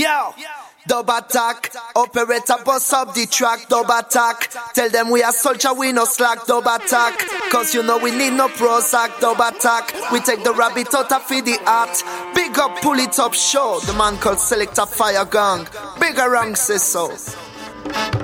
Yo! Dub attack, operator bust up the track, dub attack. Tell them we are soldier, we no slack, dub attack. Cause you know we need no Prozac, dub attack. We take the rabbit out of the art. Big up, pull it up, show. The man called Selector Fire Gang. Bigger rank says eh, so.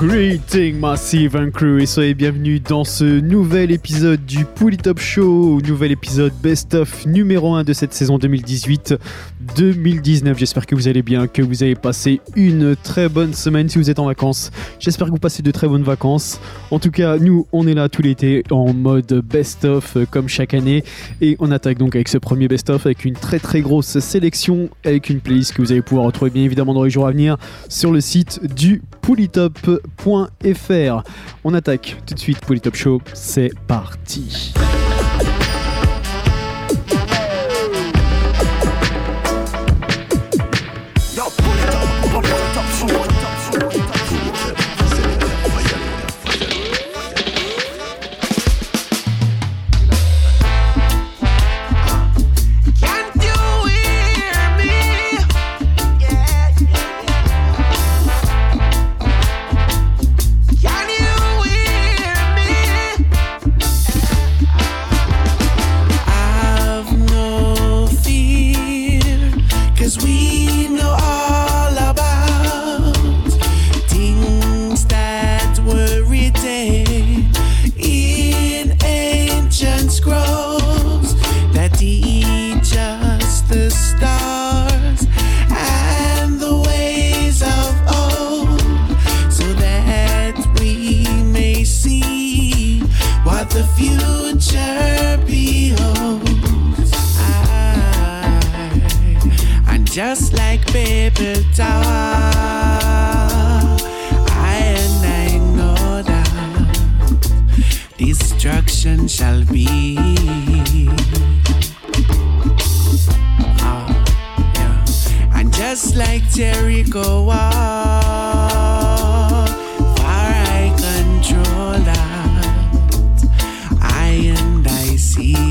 Greeting Massive and Crew et soyez bienvenus dans ce nouvel épisode du Pull Top Show, nouvel épisode Best of numéro 1 de cette saison 2018-2019. J'espère que vous allez bien, que vous avez passé une très bonne semaine si vous êtes en vacances. J'espère que vous passez de très bonnes vacances. En tout cas, nous, on est là tout l'été en mode Best of euh, comme chaque année et on attaque donc avec ce premier Best of avec une très très grosse sélection avec une playlist que vous allez pouvoir retrouver bien évidemment dans les jours à venir sur le site du Polytop .fr. On attaque tout de suite Polytop Show, c'est parti. just like paper Tower. I and I know that destruction shall be. Oh, yeah. And just like Jericho wall, far I control that. I and I see.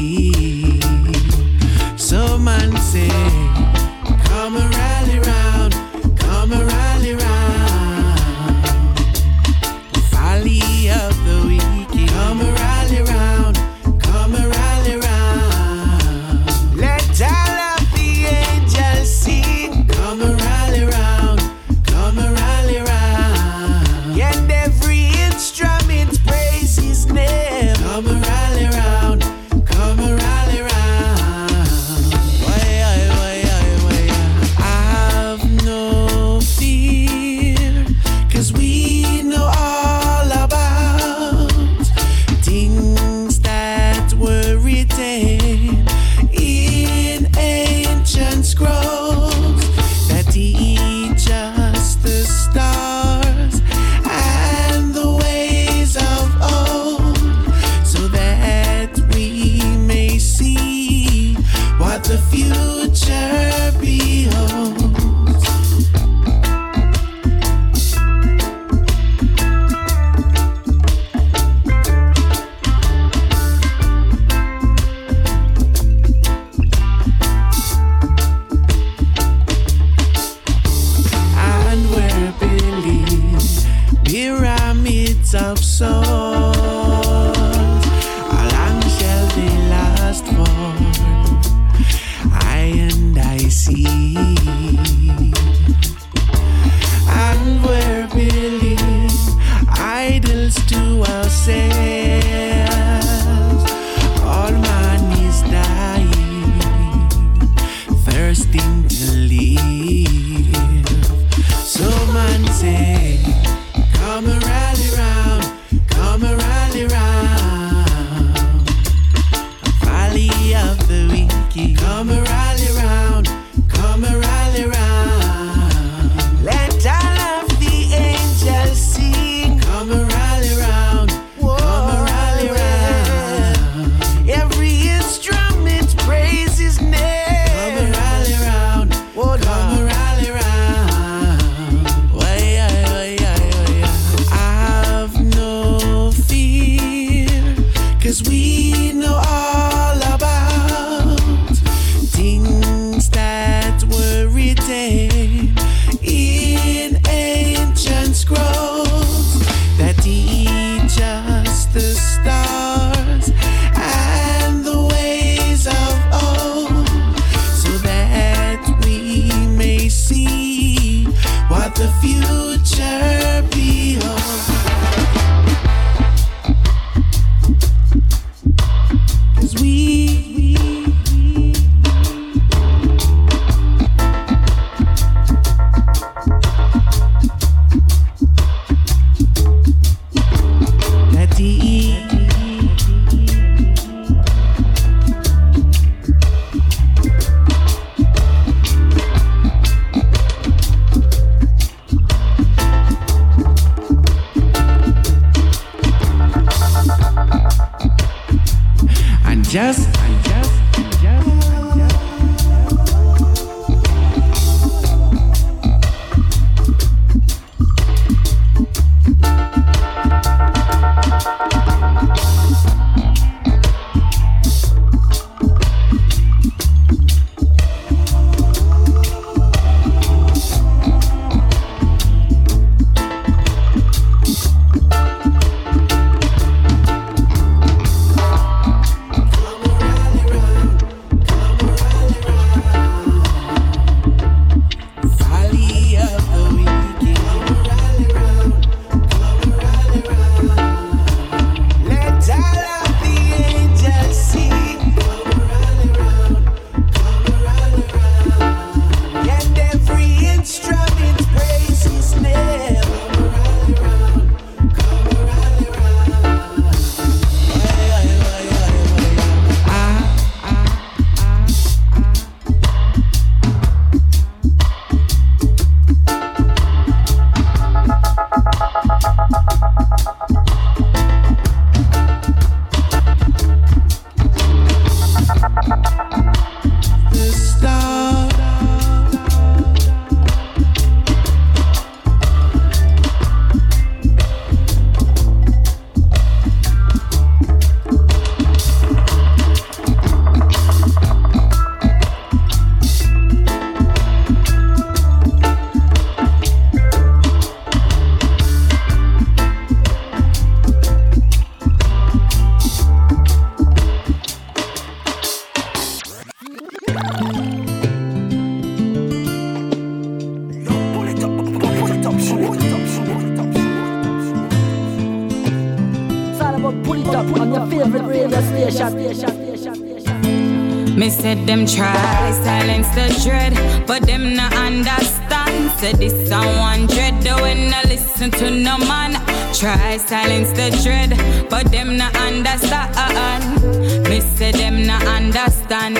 The dread, but them not understand. Said this one dread, though when I listen to no man. Try silence the dread, but them not understand. Me say them not understand.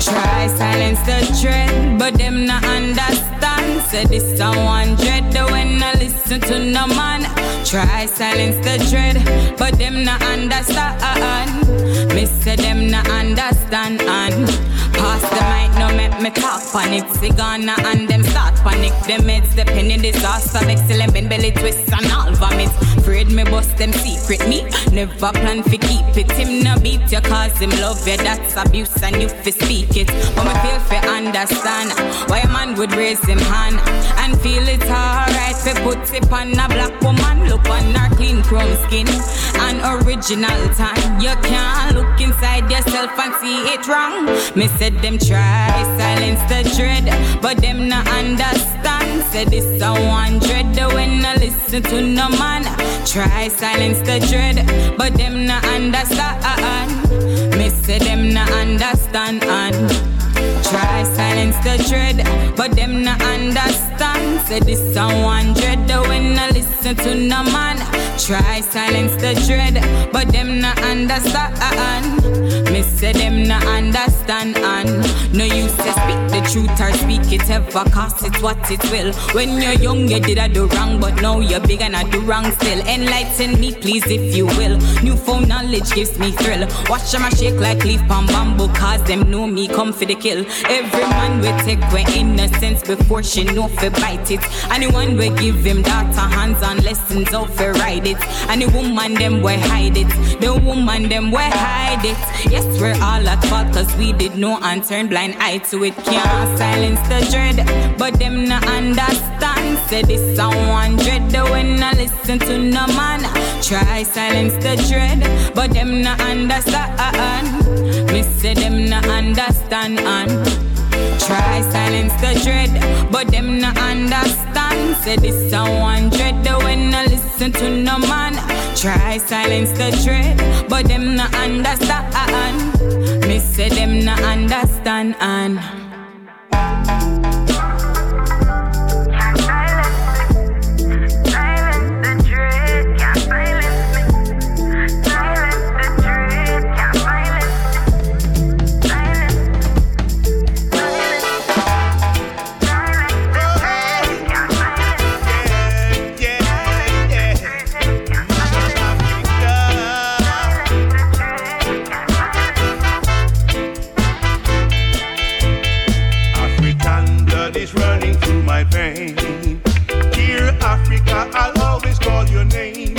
Try silence the dread, but them not understand. Said this one dread, though when I listen to no man. Try silence the dread, but them not understand. Me say them not understand and talk panic. Cigana and them start panic. Them meds the penny disaster, excellent bend belly twist and all vomit. Afraid me bust them secret me. Never plan fi keep it. Him no beat you cause him love you. That's abuse and you fi speak it. But me feel fi understand why a man would raise him hand and feel it's alright fi put it on a black woman. Look on her clean chrome skin and original time. You can't look inside yourself and see it wrong. Me said them try silence the dread, but them not understand. Said this a one dread when I listen to no man. Try silence the dread, but them not understand. Me say them not understand and try silence the dread, but them not understand. Say this a one dread when I listen to no man. Try silence the dread, but them not understand. Me say them not understand and no use to speak the truth or speak it ever cause it's what it will. When you're young you did I do wrong but now you're big and I do wrong still. Enlighten me please if you will. New phone knowledge gives me thrill. Watch them a shake like leaf on bamboo cause them know me come for the kill. Every man will take away innocence before she know fi bite it. Anyone will give him data hands on lessons how fi ride it. And the woman them will hide it. The woman them will hide it. Yes, we're all at fault cause we did know and turn blind eye to it. Can't silence the dread, but them not understand. Say this someone dread the when I listen to no man. Try silence the dread, but them not understand. Me say them not understand and try silence the dread, but them not understand. Say this someone dread the when I listen to no man. Try silence the dread, but them not understand. Me say them not understand and. Name.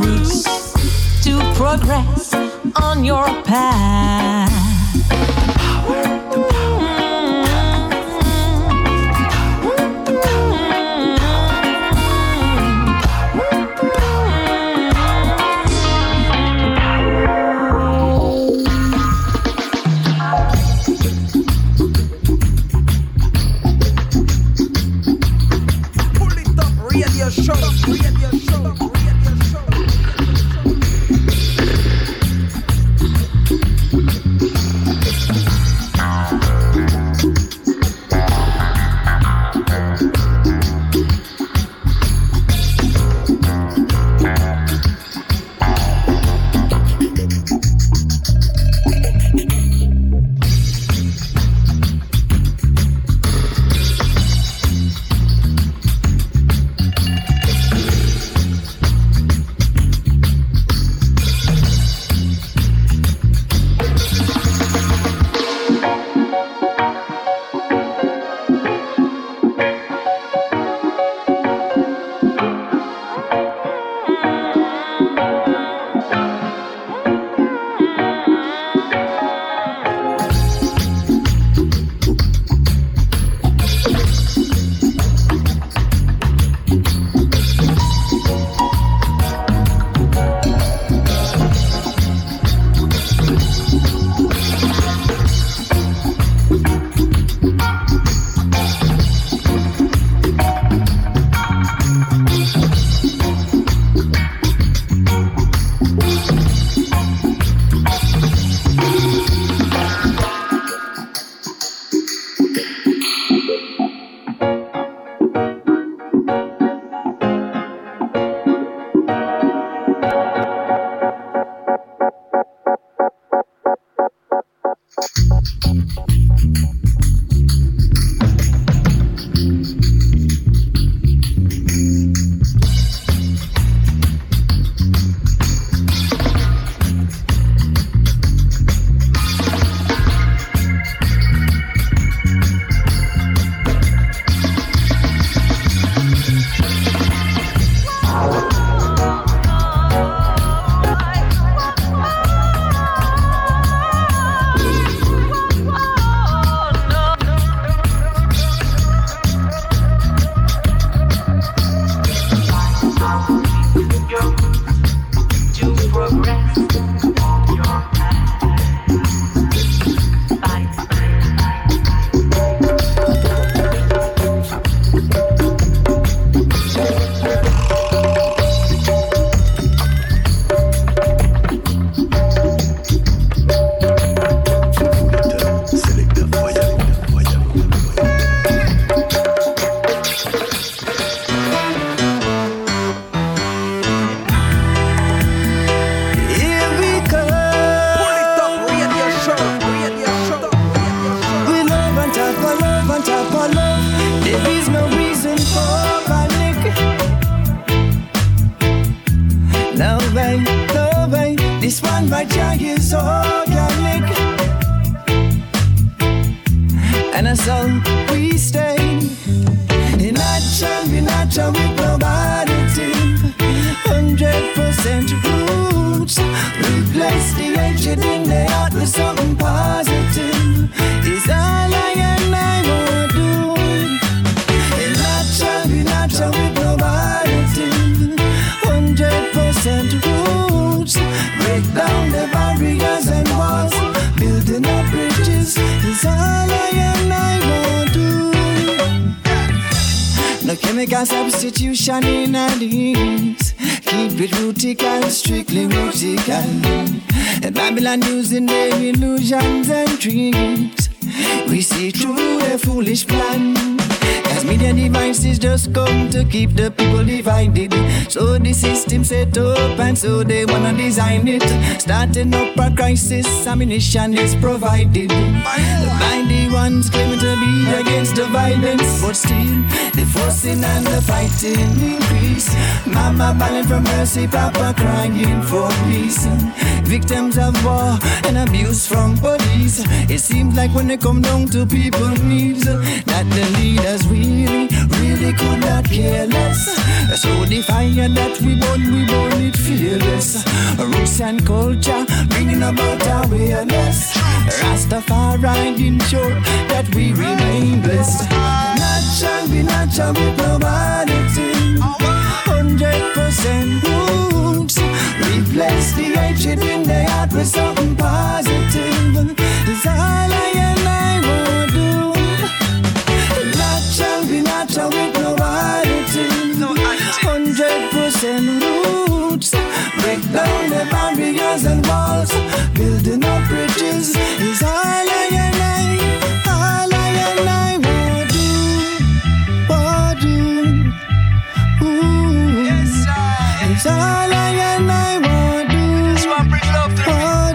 Roots. To progress on your path. Pull No chemical substitution in our these. Keep it rootical, strictly rootical. Babylon using their illusions and tricks. We see through their foolish plan. Media devices just come to keep the people divided. So the system set up and so they wanna design it. Starting up a crisis, ammunition is provided. By the ones claiming to be against the violence, but still the forcing and the fighting increase. Mama bawling for mercy, Papa crying for peace. Victims of war and abuse from police. It seems like when they come down to people's needs, that the leaders really, really could not care less. So the fire that we burn, we burn it fearless. Roots and culture, bringing about awareness. Rastafari ensure that we remain blessed. Natural, be natural with nobody Hundred percent roots. Replace the hatred in the heart with something positive. Barriers and walls. Building up bridges is all I and I, all I and I want do, want do. Ooh. It's all I and I want do. This one bring love to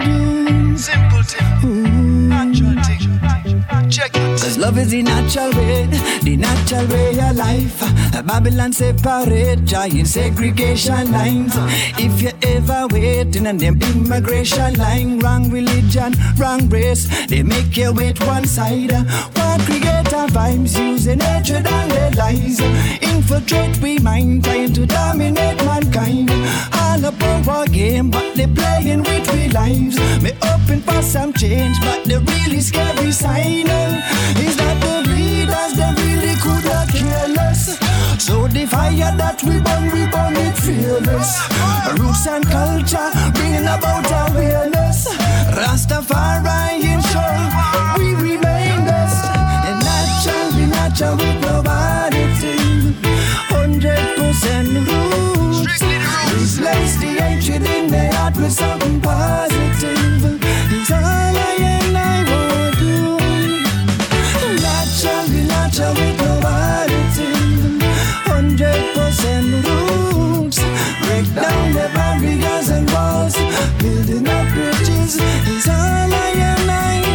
the Simple thing. Natural thing. Check it. Cause love is the natural way, the natural way of life. Babylon separate, giant segregation lines. If you ever waiting on them immigration line, wrong religion, wrong race, they make you wait one side. One creator vibes using hatred and red lies. Infiltrate we mind, trying to dominate mankind. All a power game, but they playing with we lives. Me open for some change, but the really scary sign is that the leaders really So the fire that we burn, we burn it fearless. Roots and culture bringing about awareness. Rastafari ensure we remain best. And natural, we natural with nobody thing. Hundred percent roots. Replace the hatred in the heart with something positive. It's the barriers and walls, building up bridges is all I am. I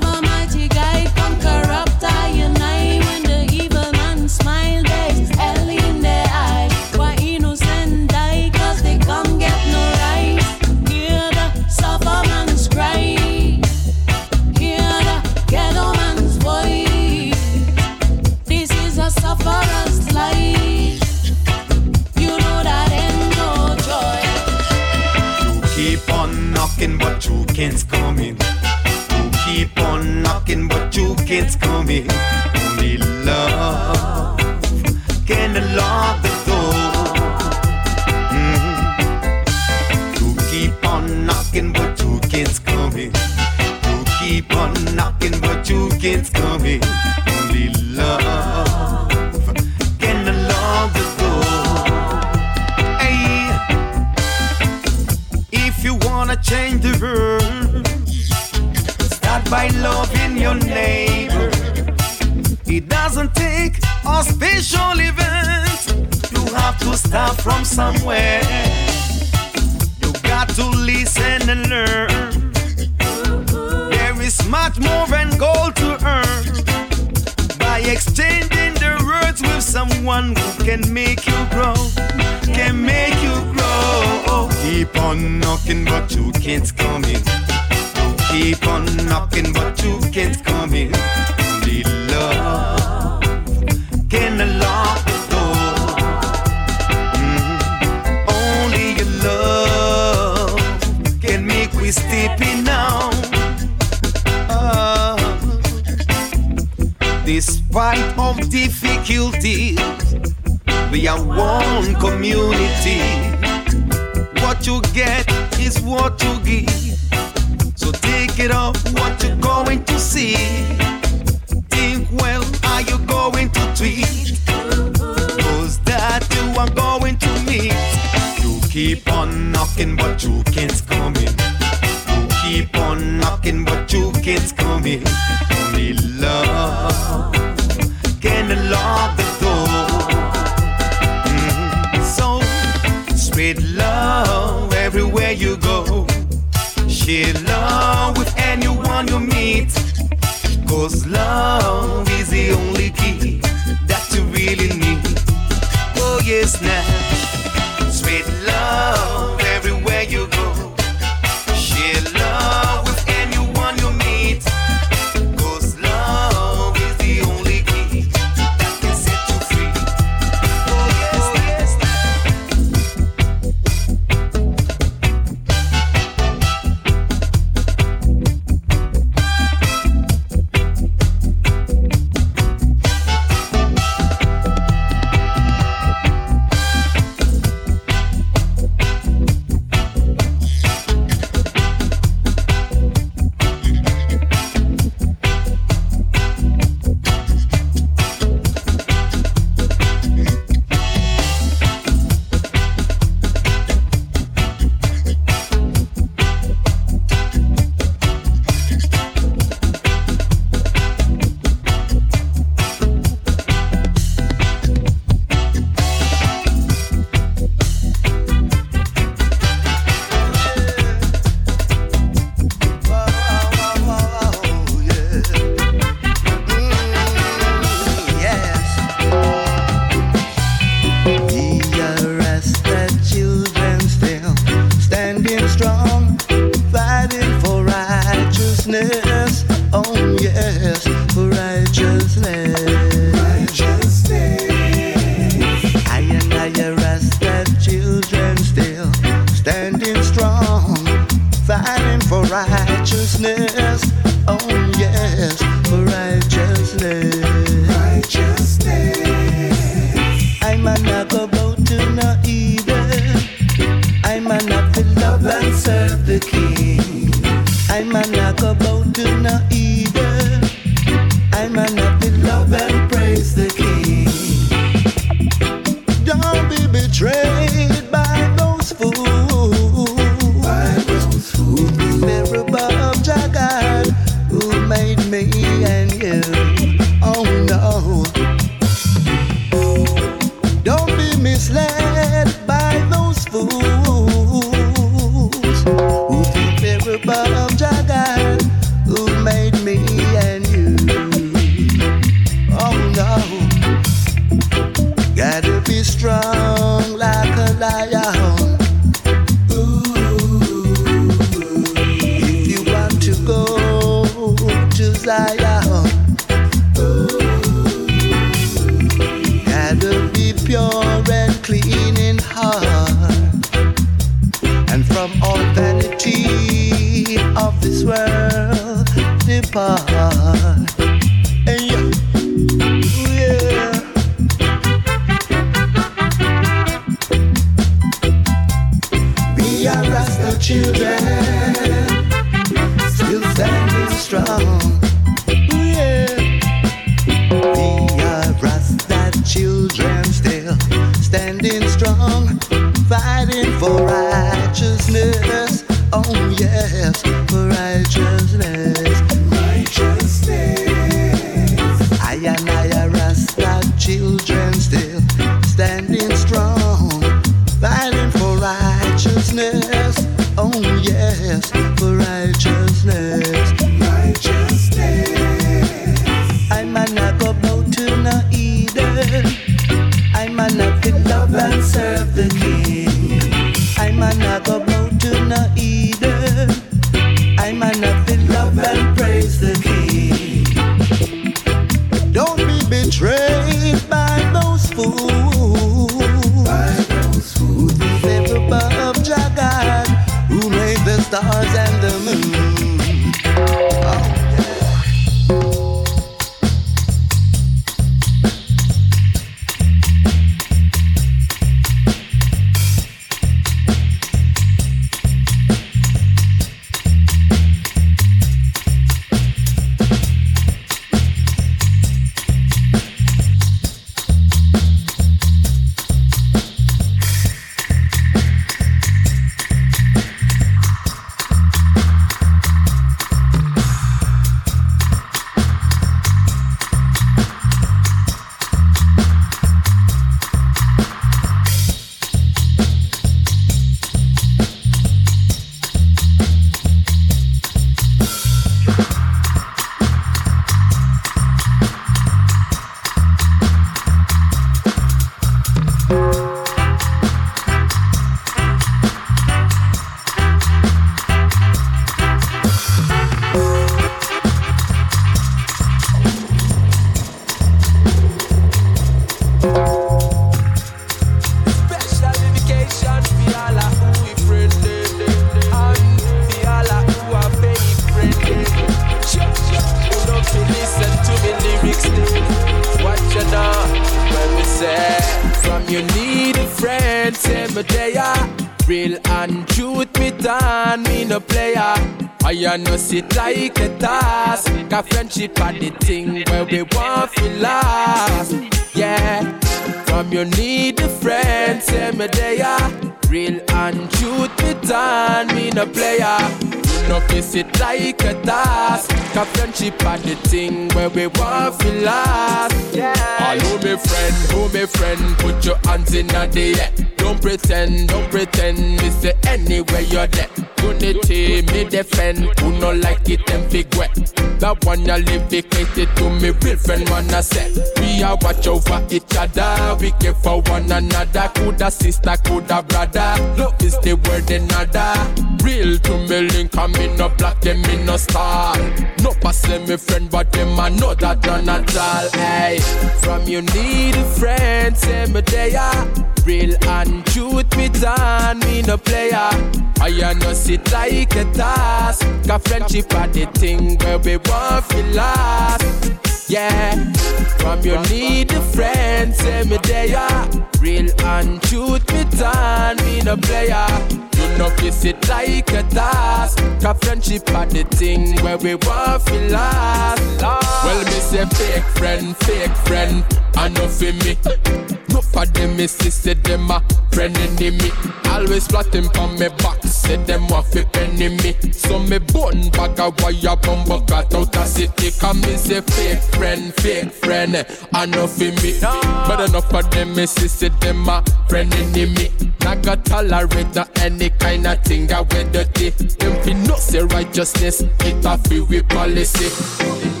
say fake friend, fake friend. I know fi me, but enough of them me see say them a friend enemy. I got tolerate no any kind of thing I wear dirty. Them fi know say righteousness, it a fi we policy.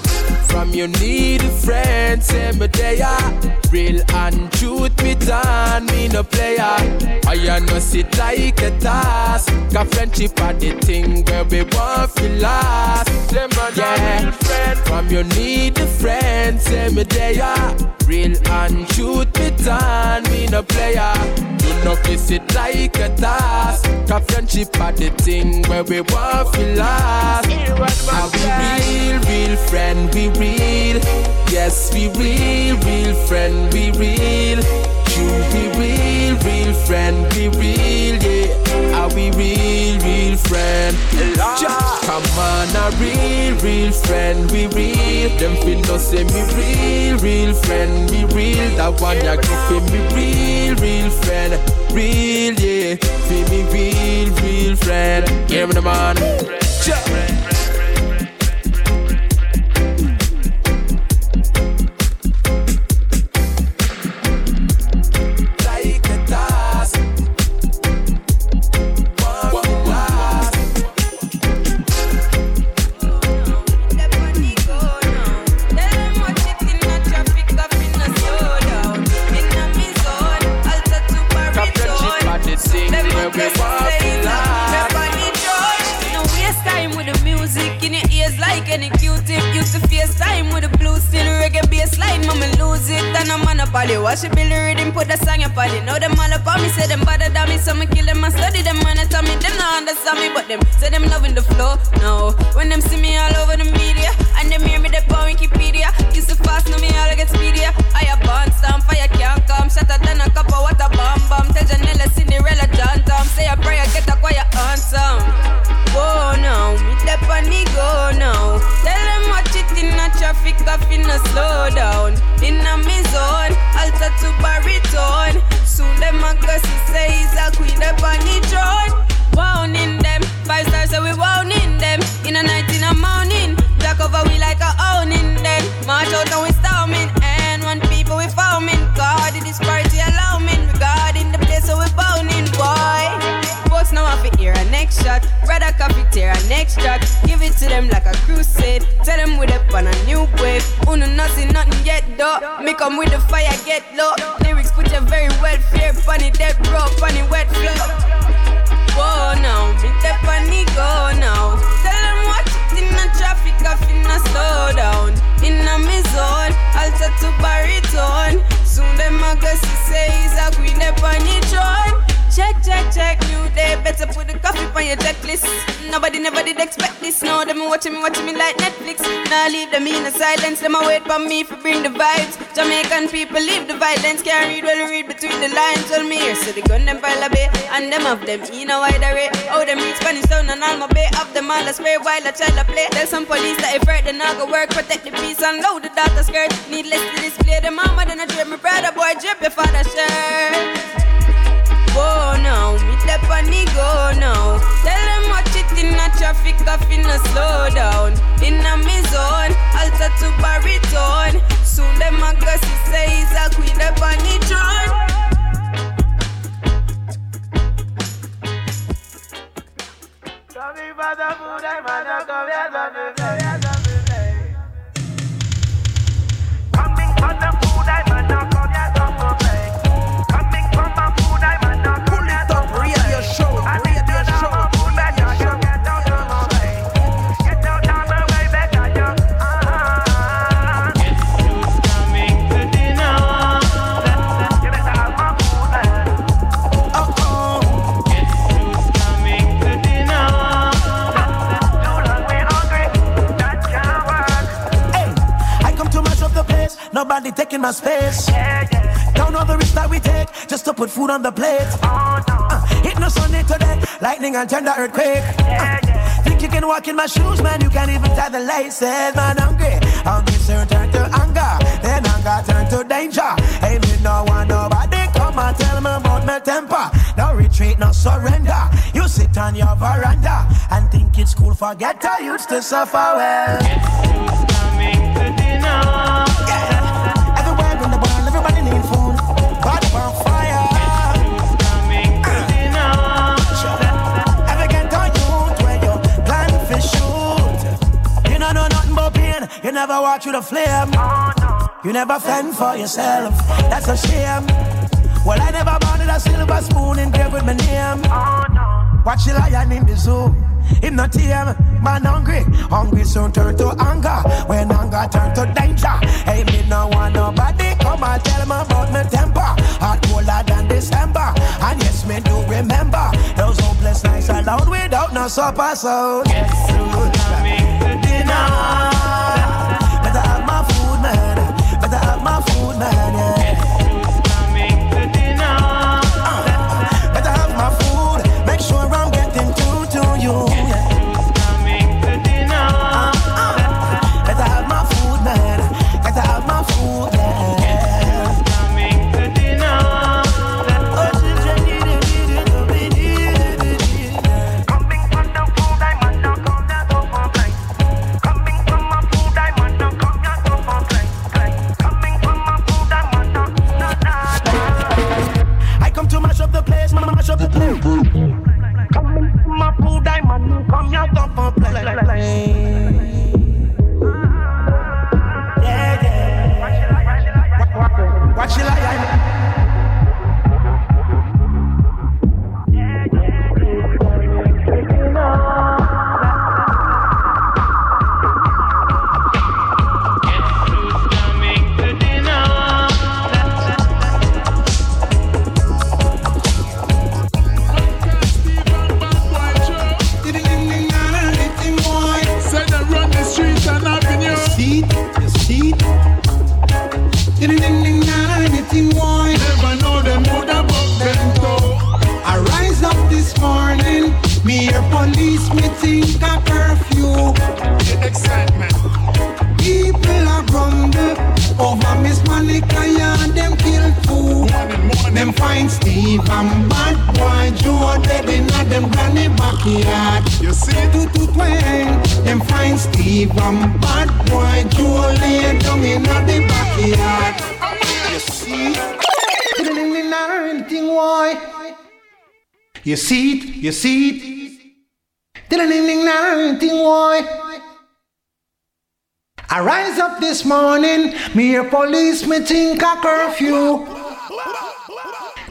From you need a friend, say me there. Real and truth, me done, me no player. I no sit like a task. Cause friendship are the thing where we want to last. Yeah, from you need a friend, say me there. Real and truth, me done, me no player. You no visit like a task. Cause friendship are the thing where we want to last. Are we real, real friend? We real. Yes, we real, real friend. We real. You be real, real friend. We real, yeah. Are we real, real friend? Ja, Come on, a real, real friend. We real. Them fin no say me real, real friend. Me real. That one ya give me real, real friend. Real, yeah. Feel me real, real friend. Give me the man. Ja. Watch it build a rhythm, put the song up on it. Now them all up on me, say them bother than me, so me kill them and study them man tell me them not understand me, but them say them loving the flow. No, when them see me all over the media and them hear me they on Wikipedia, used to fast, now me all get speedier. I a born stamp, fire can't come, shatter than a cup of water bomb bomb. Tell Janella, Cinderella, John Tom, say a prayer, get a quiet answer. Whoa now, me step on the go now. Tell them watch it in a traffic, off in a slow down. In a me zone, alter to baritone. Soon them a go say he's a queen up on the throne. Wound in them, five stars so we wound in them. In a night, in a morning, black over we like a owning them. March out and we storming, and one people we foaming. God, in this party next shot. Brother coffee tear a next track. Give it to them like a crusade. Tell them we up on a new wave. Uno nothing, nothing yet though. Me come with the fire, get low. Lyrics put you very well fear. Funny dead bro, funny wet flow. Whoa now, me step on the go now. Tell them watch it in the traffic, off in a slow down. In a me zone, alter to baritone. Soon them a go see say he's a queen up on the throne. Check, check, check, new day. Better put the coffee on your checklist. Nobody never did expect this. Now them watching me, watching me like Netflix. Now leave them in the silence. Them a wait for me for bring the vibes. Jamaican people leave the violence. Can't read well, read between the lines. Tell me here, so the gun them pile a bay. And them of them in a wide array. Oh, them read Spanish town and all my bay. Of them all a spray while a child a play. Tell some police that if hurt, then I go work. Protect the peace and load the daughter skirt. Needless to display the mama, then I drip my brother boy, drip your father shirt. Whoa now, me step on the go now. Tell them watch it in a traffic, off in slow down. In a me zone, alter to baritone. Soon them a go say he's a queen up on the throne. Radio food on the plate. Uh, hit no Sunday today, lightning and tender earthquake. Uh, think you can walk in my shoes, man? You can't even tie the laces, man. Hungry, hungry soon turn to anger, then anger turn to danger. Hey, me no want nobody come and tell me about my temper. No retreat, no surrender. You sit on your veranda and think it's cool. Forget I used to suffer well. Yes, coming to dinner. Yeah. Never walk through the flame. You never fend for yourself. That's a shame. Well, I never wanted a silver spoon engraved with my name. Watch the lion in the zoo. Him not tame, man hungry. Hungry soon turn to anger. When anger turn to danger. Hey, me no want nobody come and tell me about my temper. Hot colder than December. And yes, me do remember those hopeless nights alone without no supper. So yes, coming to dinner? See. I rise up this morning, me hear police, me think a curfew.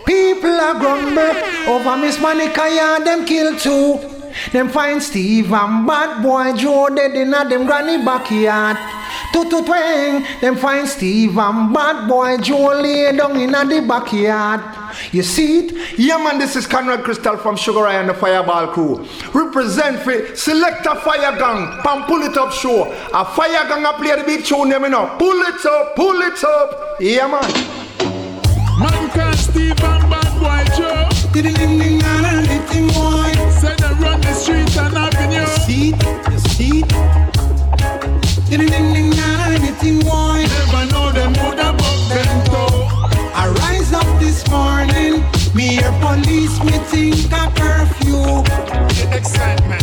People are grumble over Miss Monica, yeah, them kill two. Them find Steve and bad boy Joe dead in a them granny backyard. Two to twang, them find Steve and bad boy Joe lay down in a the backyard. You see it? Yeah, man, this is Conrad Crystal from Sugar Ray and the Fireball Crew. Represent for Select a Fire Gang, Pam Pull It Up Show. A Fire Gang a play the big tune, them, you know. Pull it up, pull it up. Yeah, man. Man can't Steve and bad boy Joe. Ding ding ding na na anything boy. Said they run the streets and avenue. See it? You see it? Ding ding ding na na anything boy. This morning, me hear police, me think a curfew. The excitement.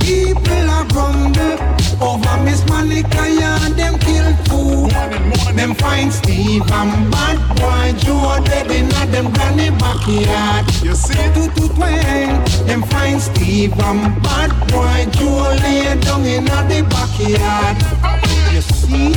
People are grumble over Miss Monica, yeah, them kill two. Them find Steve and bad boy Joe dead in a them granny backyard. You see, Two to twang, them find Steve and bad boy Joe lay down in a the backyard. You see?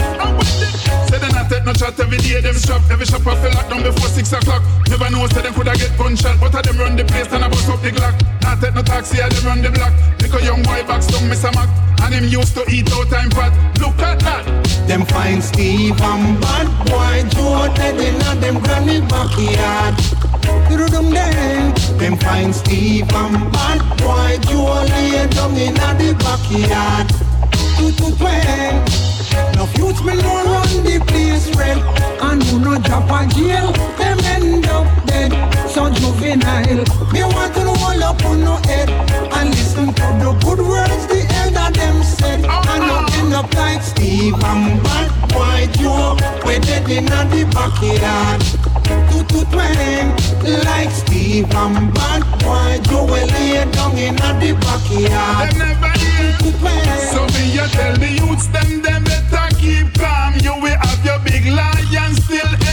Say they not take no shot every day, them strap Every shop off lock down before six o'clock Never know say them coulda get gunshot But a them run the place and a bust up the Glock Not take no taxi, a them run the block Little young boy box down Mr. Mac And him used to eat out time fat Look at that Them find Steve and bad boy Joe dead in them granny backyard. Do them then. Them find Steve and bad boy Joe lay down in the backyard. Two to twang. No youths me no run the place red And who no drop a jail Them end up dead. So juvenile Me want to all up on no head. And listen to the good words the said And not end up like Steve and bad boy Joe We're dead in the backyard Two to twang Like Steve and bad boy Joe We lay down in the backyard Them never hear So me you tell the youths them them better keep calm. You will have your big lion still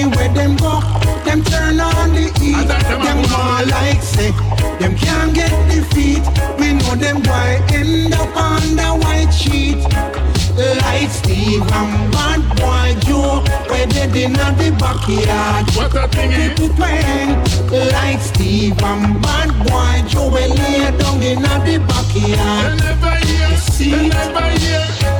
Anywhere them go, them turn on the heat. Them all like say, them can't get defeat. We know them why end up on the white sheet. Like Steve and Bad Boy Joe, where they did in the backyard. What a thing eh? is? Like Steve and Bad Boy Joe, where they down in the backyard. They never hear, they never hear.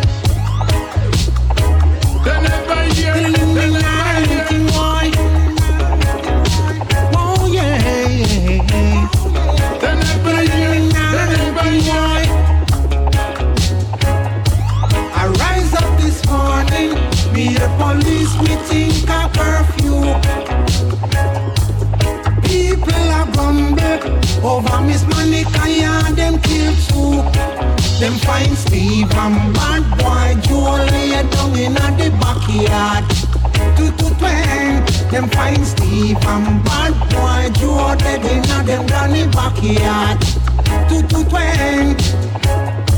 The police, we think a curfew. People are grumble over Miss Monica and them kill two. Them find Steve and bad boy Joe lay down in the backyard. Two to twang, them find Steve and bad boy Joe dead in them granny backyard. Two to twang.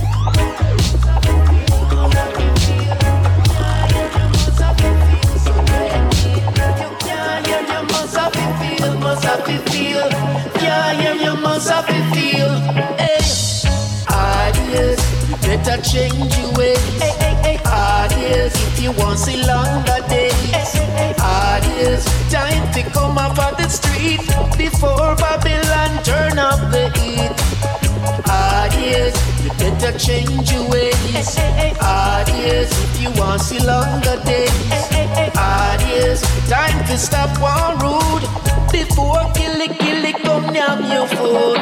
To come up on the street before Babylon turn up the heat. Hard years, you better change your ways. Hard years if you want see longer days. Hard years, time to stop one rude before killy killy come down your food.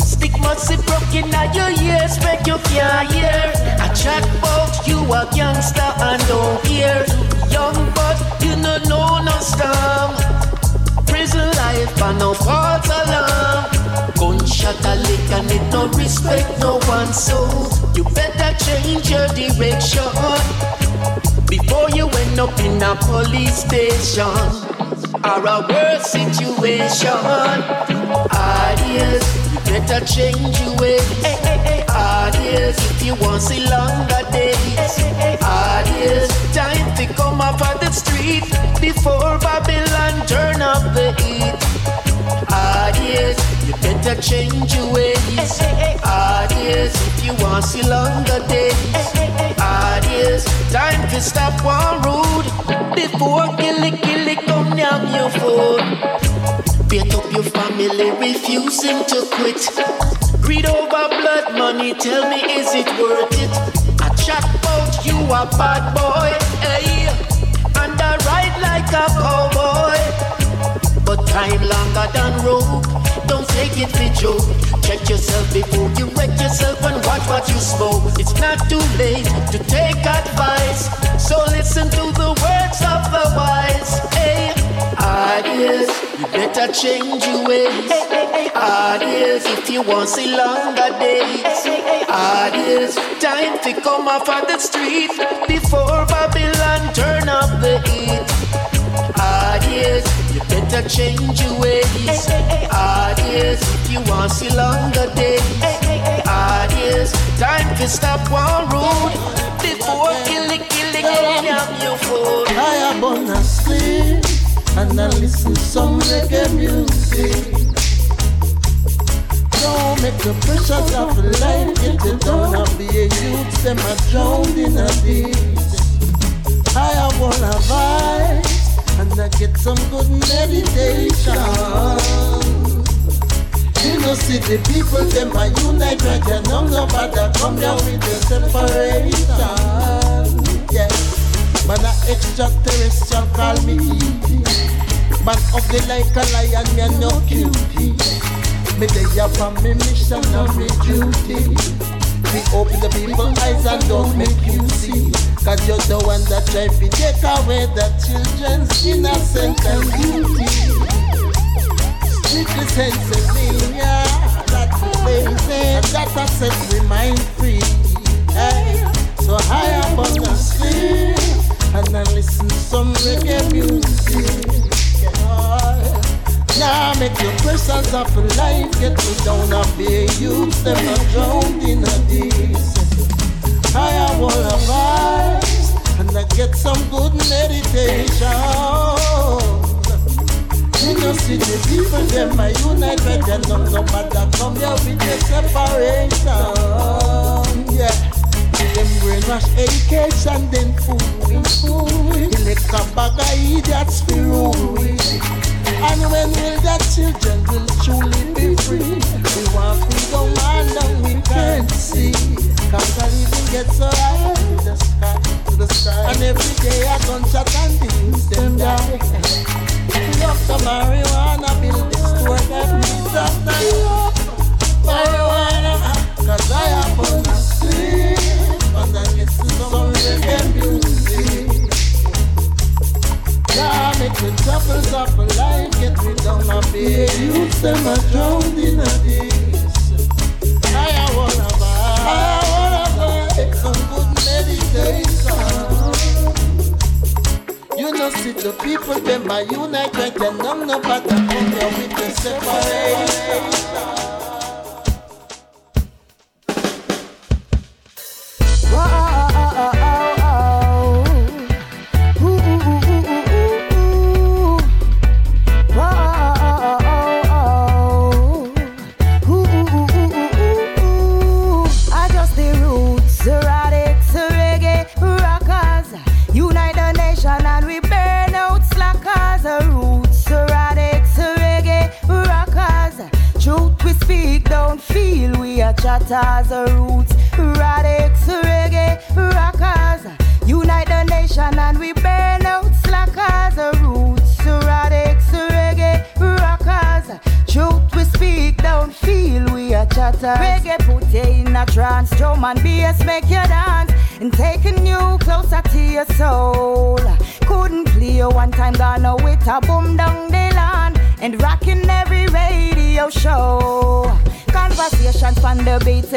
Stick must be broken out your ears, make you hear. I chat about you a gangster and don't care. Young storm. Prison life and no false alarm. Gunshot a lick and it no respect no one soul. You better change your direction before you end up in a police station or a worse situation. Ideas, you better change your ways. Ideas, if you want see longer days. Ideas, time to come up on the street before Babylon turn up the heat. Ideas, you better change your ways. Ideas, if you want to see longer days. Ideas, time to stop one rude before killy killy come down your food. Beat up your family, refusing to quit. Greed over blood money, tell me is it worth it? I chat about you a bad boy, hey, and I ride like a cowboy. But time longer than rope. Don't take it for joke. Check yourself before you wreck yourself and watch what you smoke. It's not too late to take advice. So listen to the words of the wise. Hey, ideas, you better change your ways. Ideas, if you want see longer days. Ideas, time to come off on the street before Babylon turn up the heat. Ideas, you better change your ways. Ideas, if you want see longer days. Ideas, time to stop one road before killing, killing, killing down your food. I am on a sleep and I listen some reggae music. Don't make the pressures of life get you down and be a youth, them are drowned in a deep. I wanna vibes and I get some good meditation. You know, see the people, them are unite right there. No, nobody come down with the separation. Yeah, man, a extraterrestrial call me E.T. Man ugly like a lion, me no cutie. Me they up on me mission and me duty. We open the people eyes and don't make you see. Cause you're the one that try to take away the children's innocence and beauty. Strictly Pennsylvania, that's the place that I set my mind free. Hey, so I am on the street and I listen some reggae music. Now make your questions of life get you down and be a youth, them not drowned in a this. I have all of vibes and I get some good meditation. You know, see the people them a unite right and no no matter come here with the separation. Yeah. Them brainwash education, then fool we we. Liquor bag of idiots we rule. And when will that children will truly be free? We want freedom and we can't see. Cause the living gets so high to the sky, to the sky. And every day a gunshot and the them die. We up the marijuana, build this store that needs us now. Marijuana, cause I am on the street. People them a unite none no matter come here with the separation.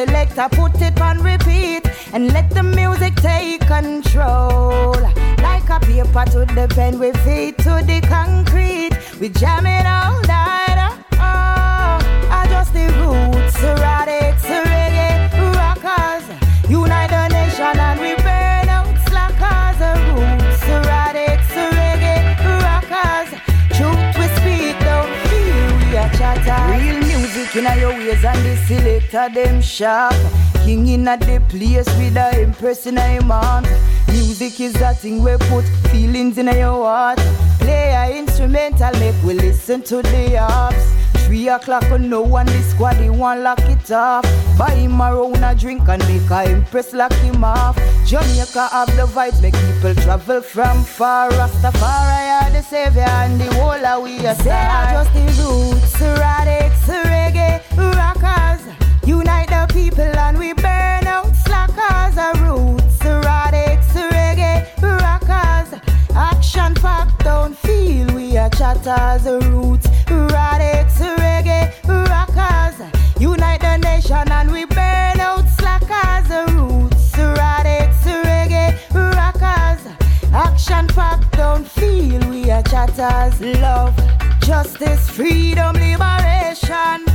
Selector put it on repeat, and let the music take control. Like a paper to the pen, we feet to the concrete, we jam it all night. Music in your ways and the selector them sharp. King in a the place with a impress in a arms. Music is that thing we put feelings in your heart. Play a instrumental, make we listen to the harps. Three o'clock on no one the squad, they want lock it off. Buy him a round a drink and make a impress lock him off. Jamaica have the vibes, make people travel from far. Rastafari are the savior and the whole of we are Say I just the roots, erratics, are chatters. Roots, erratics, reggae, rockers. Unite the nation and we burn out slackers. Roots, erratics, reggae, rockers. Action pack, don't feel we are chatters. Love, justice, freedom, liberation.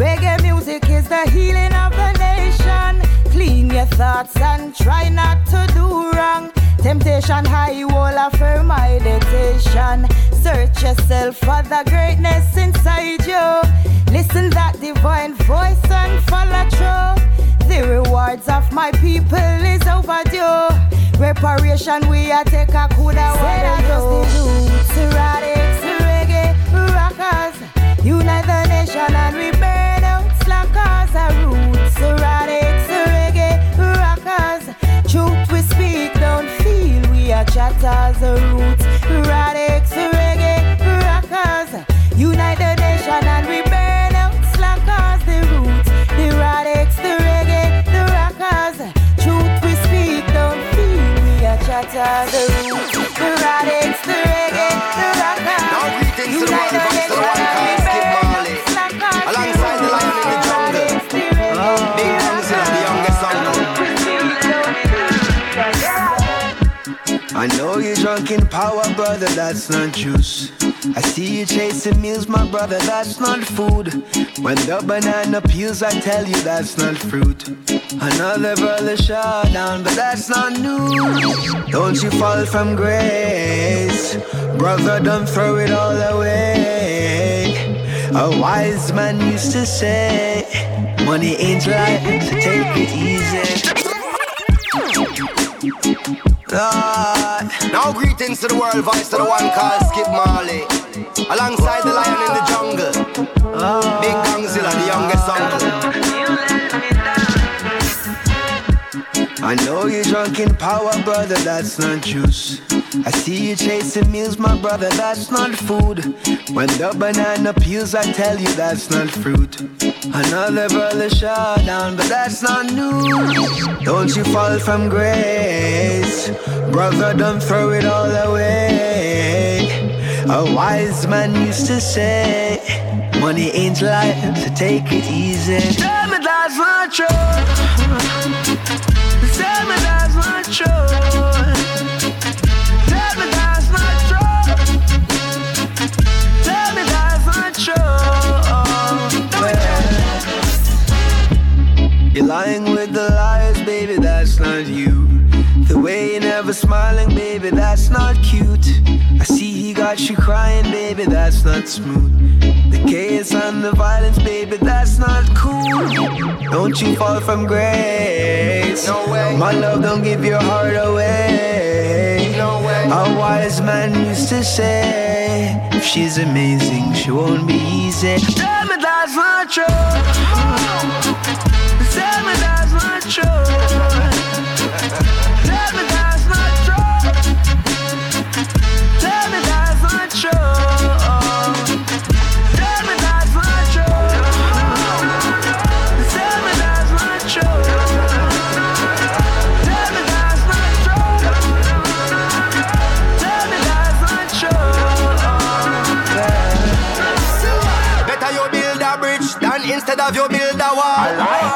Reggae music is the healing of the nation. Clean your thoughts and try not to do wrong. Temptation high, wall affirm meditation. Search yourself for the greatness inside you. Listen that divine voice and follow through. The rewards of my people is overdue. Reparation we a take a coulda woulda just the roots, erratics, reggae, rockers. Unite the nation and we burn out slackers. Our roots, erratics, reggae, rockers. Truth we speak, don't feel we are chatters. Roots, erratics, drunk in power, brother, that's not juice. I see you chasing meals, my brother, that's not food. When the banana peels, I tell you that's not fruit. Another brother shot down, but that's not news. Don't you fall from grace, brother, don't throw it all away. A wise man used to say, Money ain't life, so take it easy. Lord. Now greetings to the world, voice to the one called Skip Marley. Alongside the lion in the jungle. Big Gongzilla, I know you're drunk in power, brother, that's not juice. I see you chasing meals, my brother, that's not food. When the banana peels, I tell you that's not fruit. Another brother shot down, but that's not news. Don't you fall from grace, brother, don't throw it all away. A wise man used to say, Money ain't life, so take it easy. That's not true. You're lying with the liars, baby, that's not you. The way you're never smiling, baby, that's not cute. I see got you crying, baby, that's not smooth. The chaos and the violence, baby, that's not cool. Don't you fall from grace. No way. My love, don't give your heart away. No way. A wise man used to say, if she's amazing, she won't be easy. Tell me that's not true. Tell me that's not true. Tell me that's instead of you build a wall.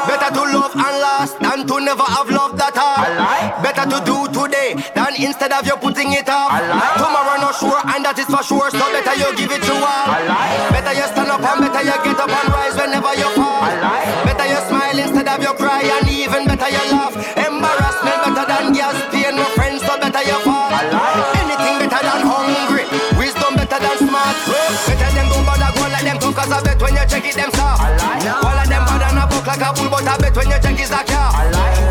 Better to love and last than to never have loved at all. Better to do today than instead of you putting it off. Tomorrow not sure and that is for sure. So better you give it to all. Better you stand up and better you get up and rise whenever you fall. Better you smile instead of you cry and even better you laugh. I bet you check it them soft. All of them bad and a buck like a bull but I bet when you check is a car.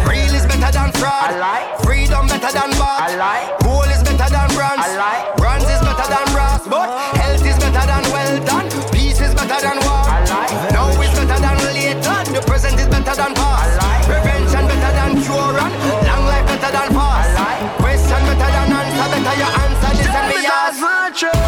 Real is better than fraud. Freedom better than bought. Gold is better than bronze. I like. Bronze is better than brass. But health is better than wealth and peace is better than war. I like now is better than later. The present is better than past. Prevention better than cure and long life better than fast. Question better than answer. Better your answer. This and me ask.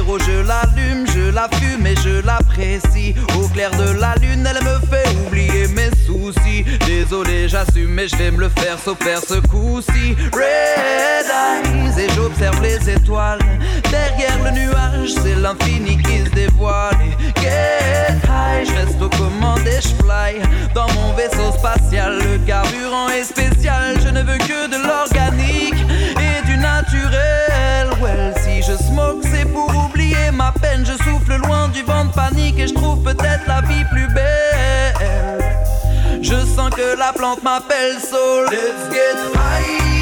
Je l'allume, je la fume et je l'apprécie. Au clair de la lune elle me fait oublier mes soucis. Désolé j'assume mais je vais me le faire s'opère ce coup-ci. Red eyes et j'observe les étoiles. Derrière le nuage c'est l'infini qui se dévoile. Et Get high, je reste aux commandes et je fly. Dans mon vaisseau spatial, le carburant est spécial. Je ne veux que de l'organique et du naturel. Du vent de panique et je trouve peut-être la vie plus belle. Je sens que la plante m'appelle, so let's get high.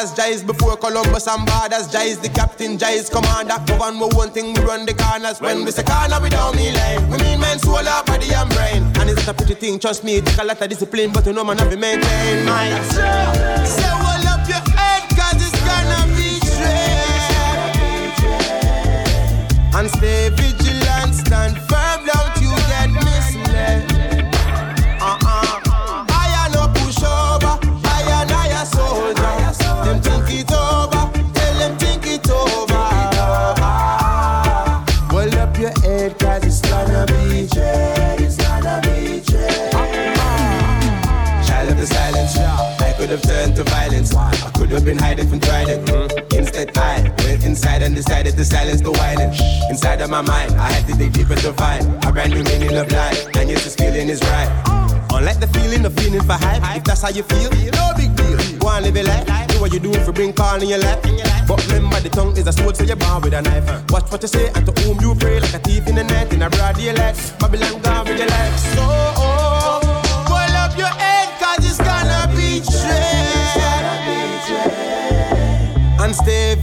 as Jais before Columbus and bad as Jais. The captain Jais commander. Go on, we one thing, we run the corners. When we say corner, we don't mean lane. We mean men, soul, our body and brain. And it's a pretty thing, trust me, it take a lot of discipline, but you know man have to maintain. My. If that's how you feel, no big deal. Go and live your life. Do what you do if you bring calm in your life. But remember, the tongue is a sword, so you bar with a knife. Watch what you say and to whom you pray, like a thief in the night, in a broad daylight. Babylon gone with your life. So, oh, pull up your head, cause it's gonna be dread. And stay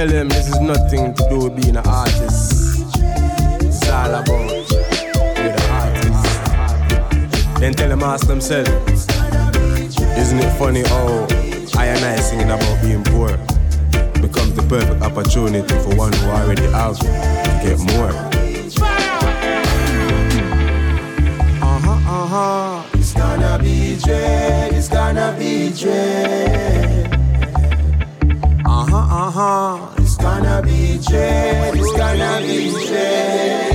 tell them this is nothing to do with being an artist. It's all about being an artist. Then tell them ask themselves, isn't it funny how I and I singing about being poor becomes the perfect opportunity for one who already has to get more. Uh-huh, uh-huh. It's gonna be dread, it's gonna be dread. Uh-huh, uh-huh be changed. It's gonna be changed.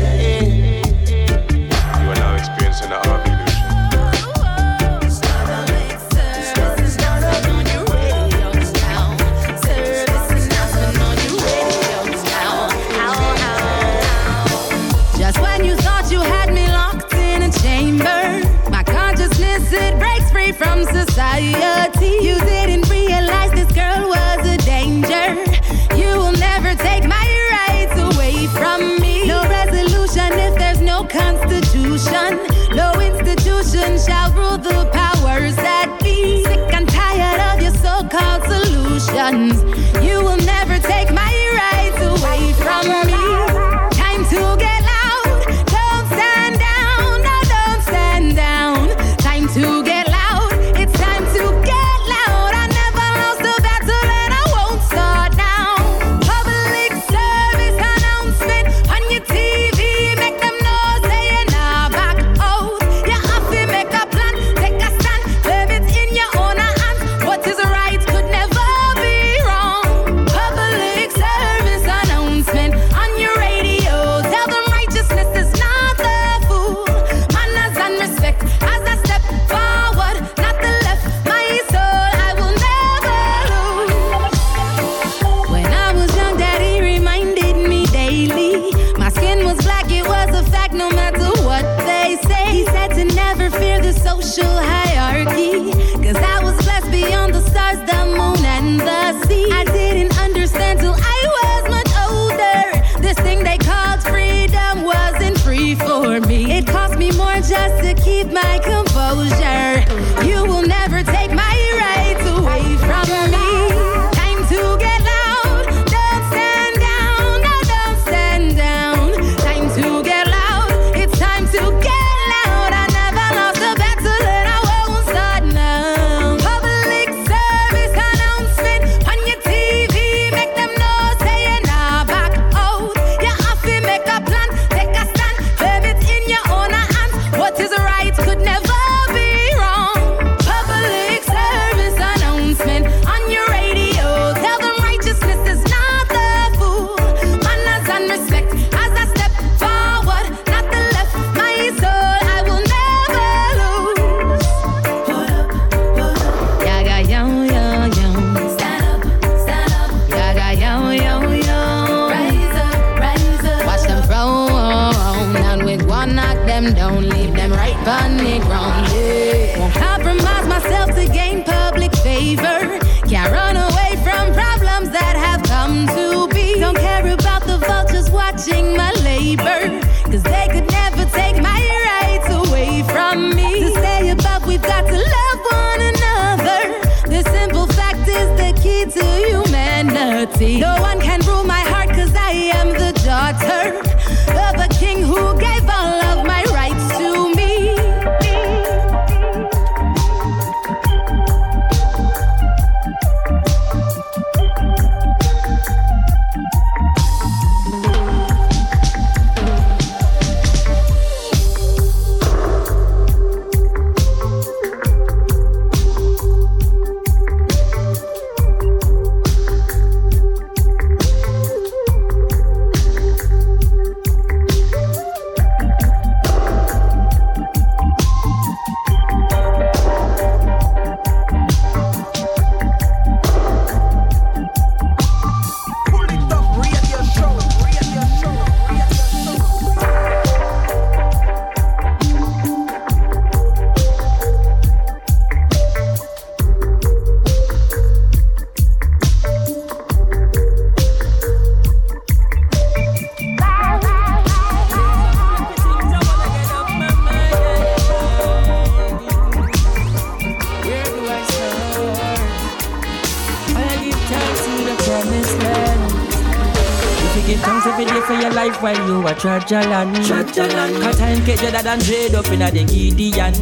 While you are Trajalan. Trajalan. Cause time get better than trade up in a the Gideon.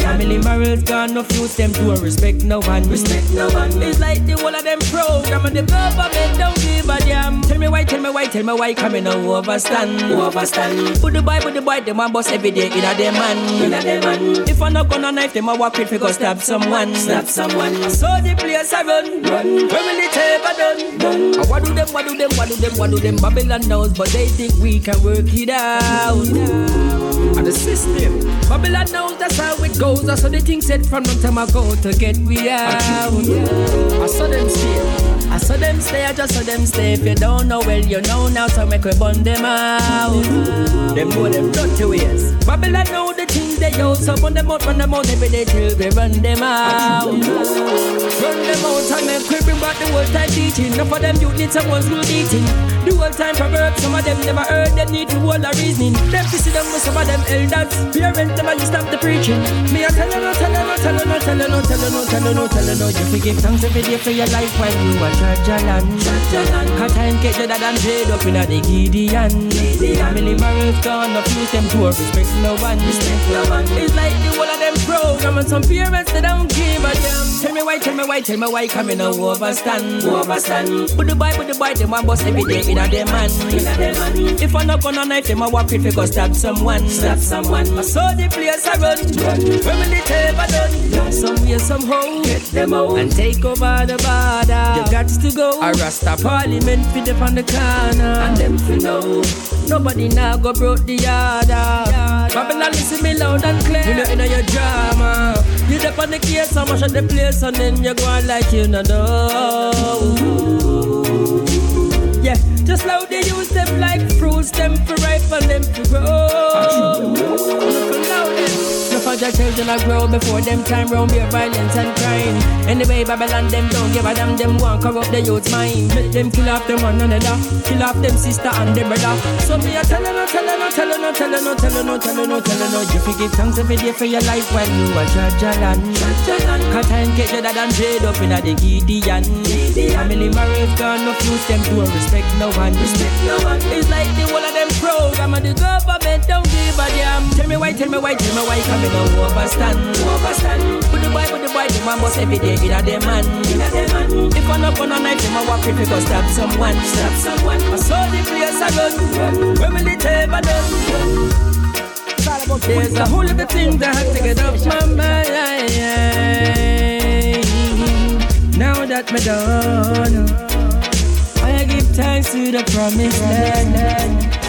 Family morals gone, no fuse them to respect no one. Respect no one. It's like the whole of them program and the government don't give a damn. Tell me why, tell me why, tell me why, coming no overstand. Overstand. Put the boy, put the boy, them a boss every day in a them man. In a them man. If I not gonna knife them, I walk fi go stab someone. Stab someone. So the place I run, run. Will it ever done? Done. And what do them, what do them, what do them, what do them? Babylon knows, but they think we can work it out. And the system, Babylon knows that's how it goes. That's how the thing said from long time ago to get we out. I saw them stay. I saw them stay, I just saw them stay. If you don't know, well, you know now, so make we burn them out. Them know them dirty ways. Babylon know the things they use, so burn them out, run them out every day till we run them out. Run them out and make we bring back the whole time teaching. Enough of them youth need someone's good eating. The whole time proverbs, some of them never heard, they need to hold a reasoning. Them to see them with some of them elders. Parents, them and you stop the preaching. Me, I tell you, no, tell you, no, tell you, no, tell you, no, tell you, no, tell you, no, tell you, no. You forgive thanks every day for your life while you are Jajalan. Cause time get better than trade up in a the Gideon. Family morals gone, no fuse them to respect no one. Respect no one. It's like the of them program and some parents they don't give a damn. Tell me why, tell me why, tell me why, coming no overstand. Overstand. Put the boy, put the boy, them one boss every day in a them man. In a. If I not gonna knife them, I walk it go stab someone. Stab someone. I saw the place I run. Run. When it ever done? Some way, somehow, get them out and take over the border. You got to go. I rasta parliament fit up on the corner. And them fi know. Nobody now go broke the order. Babylon listen me loud and clear. You know in your drama. You dep on the case, so much of the place, and then you go on like you know. Yeah, just loud they use them like fruits, them for ripe and them for grow. Look loud Enough your children are grow before them time round beer violence and crime. Anyway, Babylon them don't give a damn, them want corrupt the youth's mind. Make them kill off them one another, kill off them sister and them brother. So me a tell her no, tell her no, tell her no, tell her no, tell her no, tell her no, tell her no. You forgive thanks every day for your life when you are Jajalan. Cause time get better than trade up in a the Gideon. Family marriage gone, no fuse them to respect no one. Respect no one. It's like the whole of them program and the government don't give a damn. Tell me why, tell me why, tell me why, coming no overstand. Overstand. Put the boy, put the boy, the man boss every day in a them man. In a them man. If I'm not gonna knife him, I walk if he go stab someone. Stab someone. I saw the place I run. Where will it ever done? There's a whole of things I have to get off my mind. Now that me done, I give thanks to the promised land.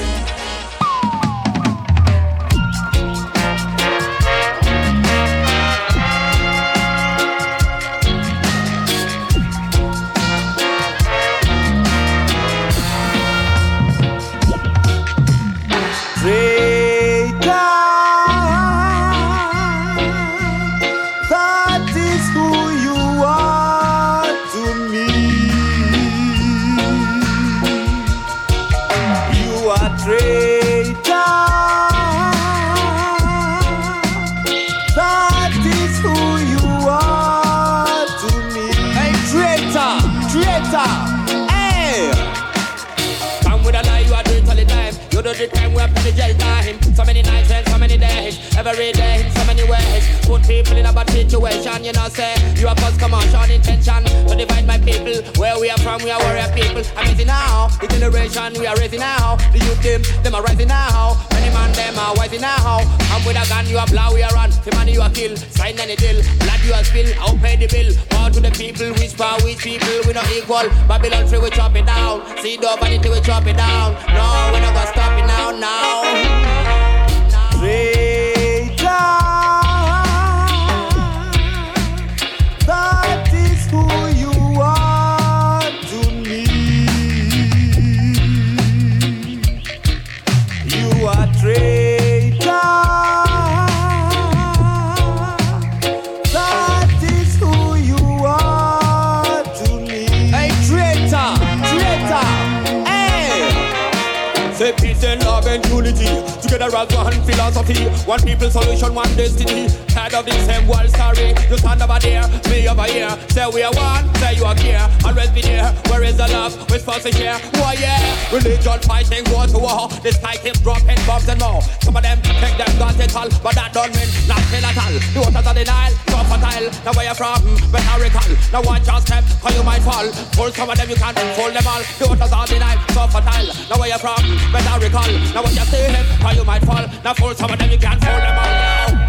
Put people in a bad situation, you know, say you are cause commotion, intention to divide my people. Where we are from, we are warrior people. I'm raising now, the generation we are raising now. The youth them, them are rising now. Many man them are rising now. I'm with a gun, you are blow, we are run. The money you are kill, sign any deal. Blood you are spill, I'll pay the bill. More to the people, which power, which people, we not equal. Babylon free, we chop it down. See the vanity, we chop it down. No, we not gonna stop it now, now. That as one philosophy. One people solution, one destiny. Tired of the same world story. You stand over there, me over here. Say we are one, say you are here. Always be there. Where is the love? We're supposed to share. Why yeah? Religion fighting, war to war. The sky keep dropping bombs and more. Some of them take them got it all, but that don't mean nothing at all. The waters of the Nile, so fertile. Now where you from? Recall. Now watch your step, cause you might fall. Pull some of them, you can't fool them all. The waters of the Nile, so fertile. Now where you from? Recall. Now watch your step, cause you might fall. Now fool some of them, you can't fool them all. Now.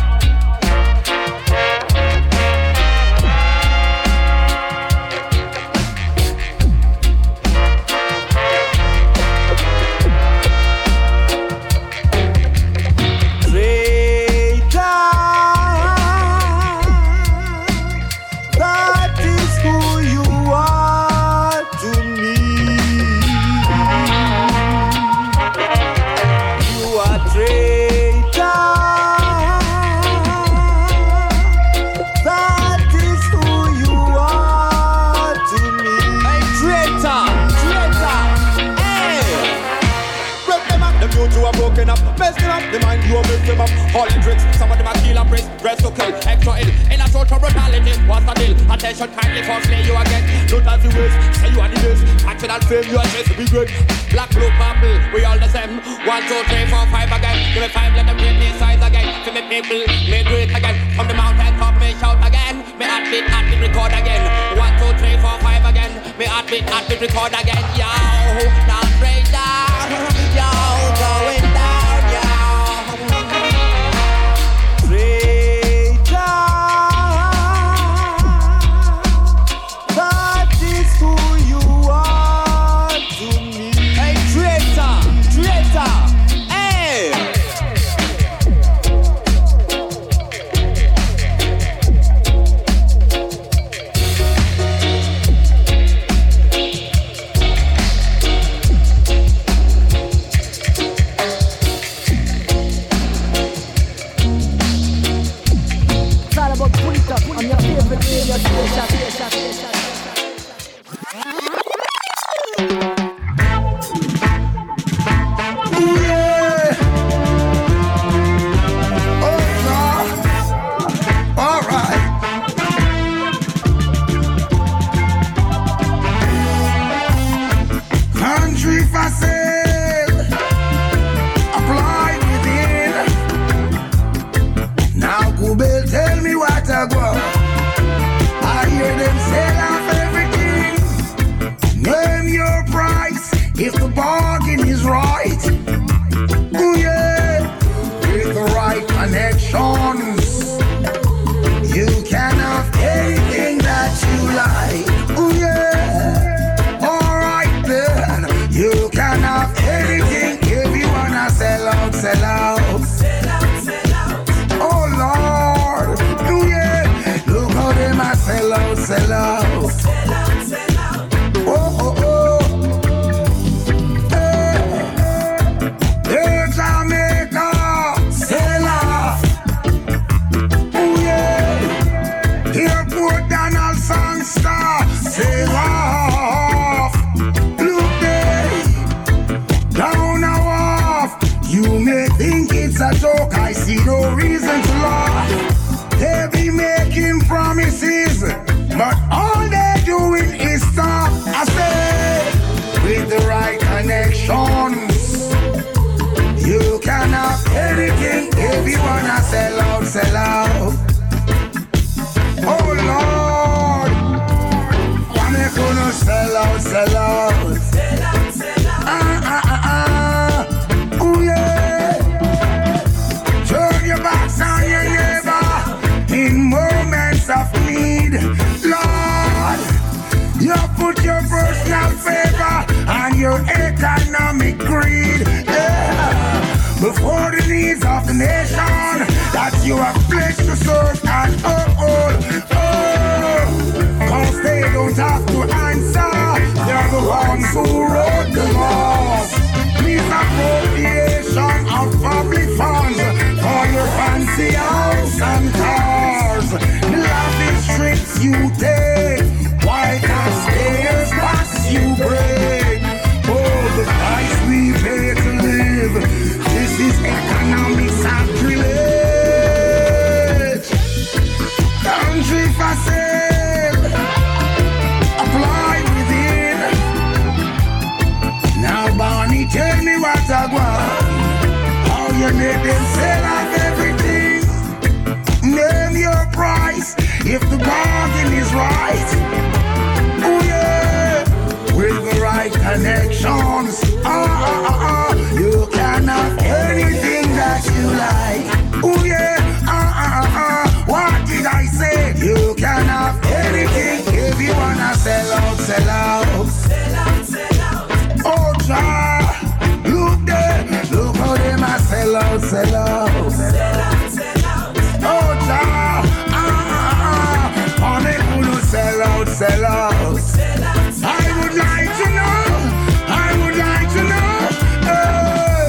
Attention kindly first lay you again. Not as you wish, say you are the best. National fame, you are just to be great. Black, blue, purple, we all the same. One, two, three, four, five again. Give me five, let them break these size again. To me people, me do it again. From the mountain top, me shout again. Me heartbeat, heartbeat, record again. One, two, three, four, five again. Me heartbeat, heartbeat, record again. Yo, now straight down. Yo, you Oh, ah, ah, ah. On I would like to know. I would like to know. Eh.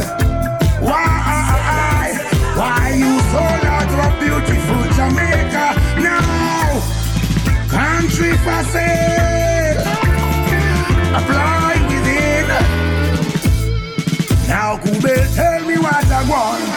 Why, why you sold out of beautiful Jamaica now? Country for sale. Apply within. Now, could they tell me what I want?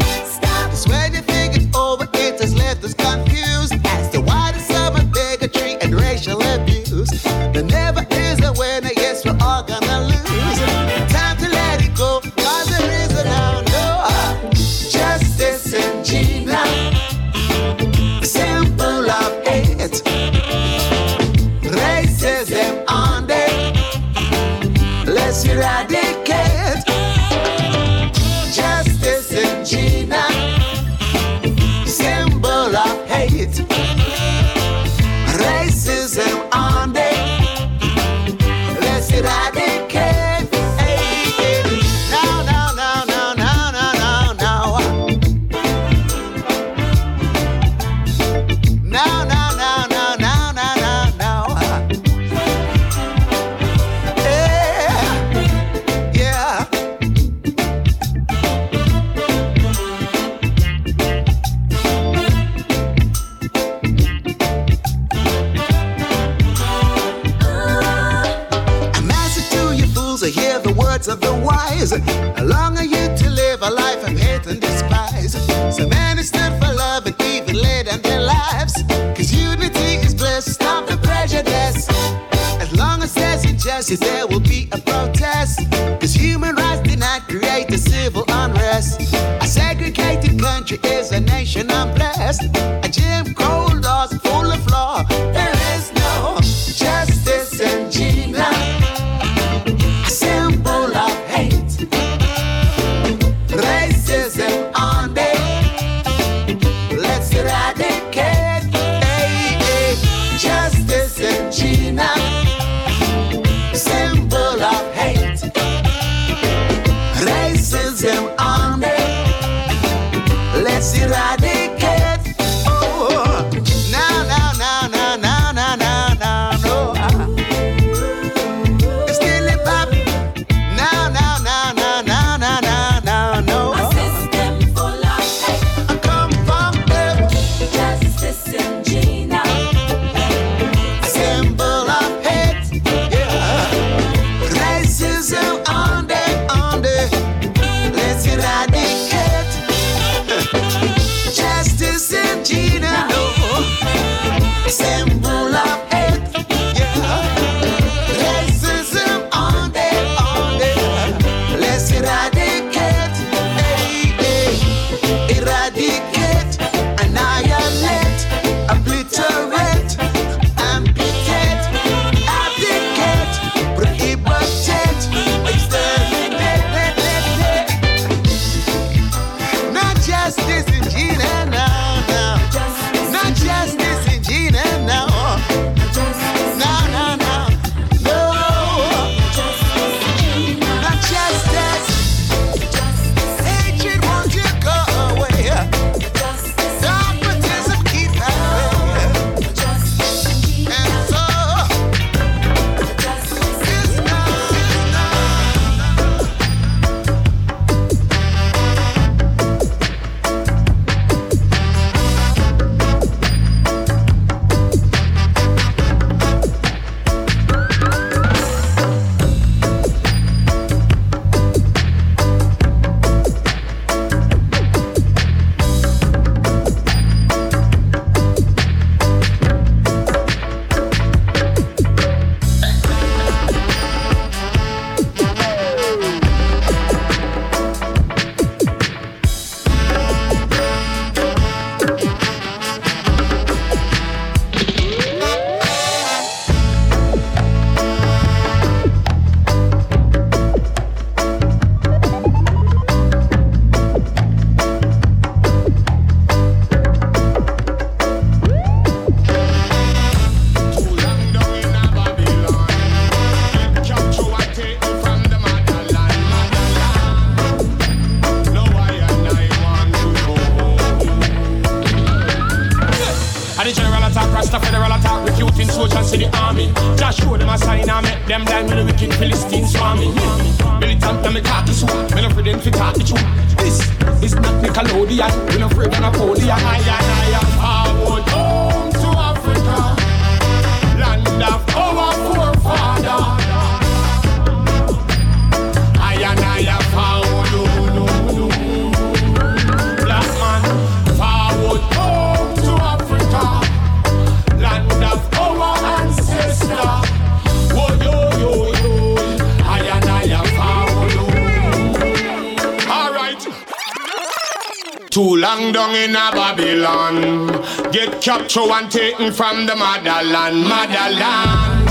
get captured and taken from the motherland, motherland.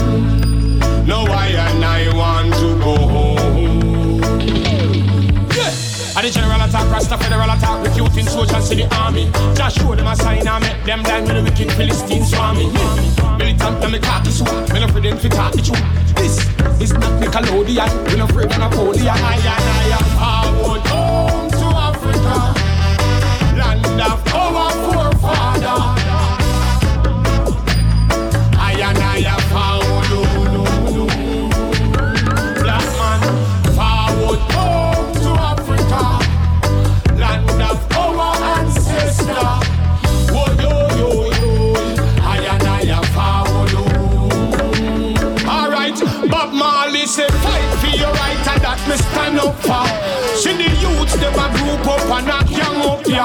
No, I and I want to go home. Yeah. And the general attack, Rasta federal attack, recruiting soldiers to the army. Just show them a sign and make them die with the wicked Philistines swarming. Militant hmm. and me cocky suit, me no them fi talk the truth. This is not Nickelodeon, we no afraid of Napoleon. I and I am forward home to Africa, land of stand up for. See the youths them a group up and a gang up ya.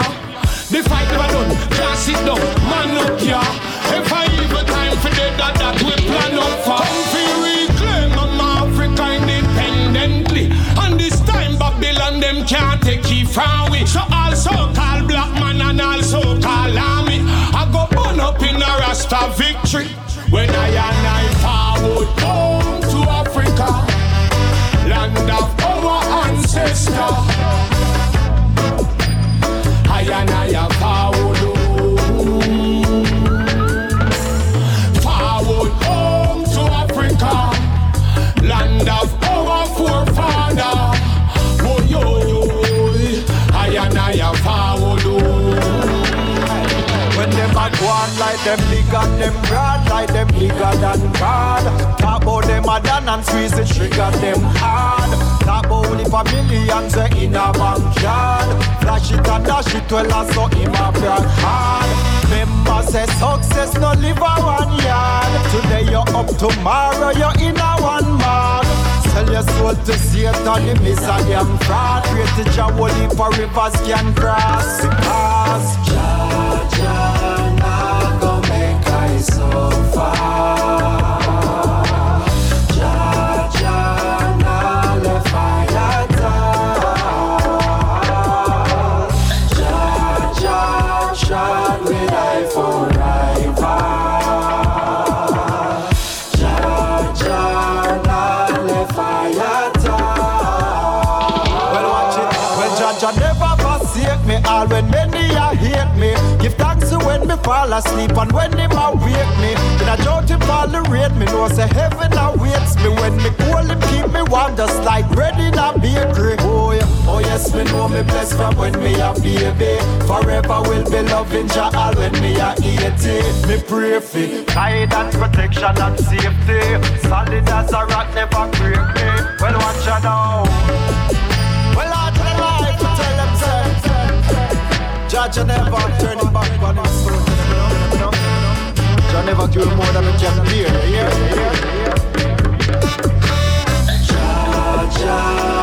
The fight never done, can't sit down, man up ya. If I evil time for the that that we plan up for. Come for reclaim I'm Africa independently. And this time Babylon them can't take it from we. So also call black man and also call army. I go burn up in a Rasta victory. When I and I forward home I and I to Africa, land of our forefathers. Oh I and I When them a go on like them big and them broad Like them bigger than God. Talk about them a done and squeeze the trigger them hard Talk about only for millions in a yard. Flash it and dash it well as so him a brag hard. Remember say success no live a one yard. Today you're up tomorrow you're in a one mark Sell your soul to Satan, the miss a damn fraud to Jah holy for rivers can cross. Because Jah, Jah, asleep And when him awake me In a drought him tolerate me Know say heaven awaits me When me cold him keep me warm Just like bread in a bakery Oh yeah, oh yes me know me blessed From when me a baby Forever will be loving Jah when me a 80 Me pray for guidance, protection and safety Solid as a rock never break me Well watch out now Well out to the life tell them Judge never turn him back on know? Jah never you more than you can bear you hear? Jah,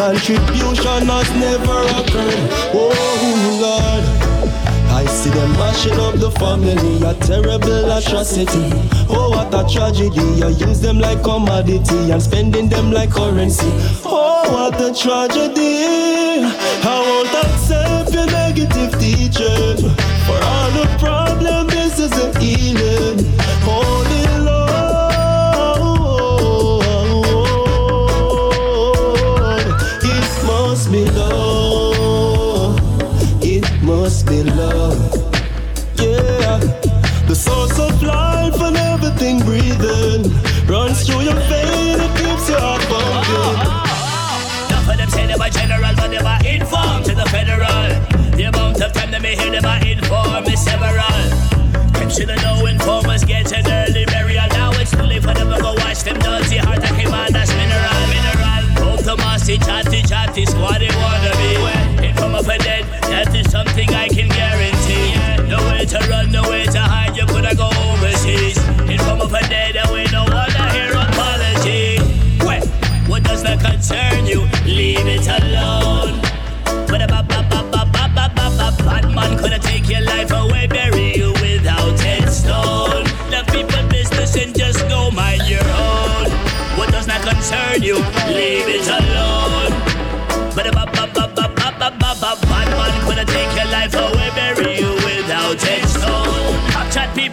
contribution has never occurred. Oh Lord. I see them mashing up the family, a terrible atrocity. Oh, what a tragedy! You use them like commodity and spending them like currency.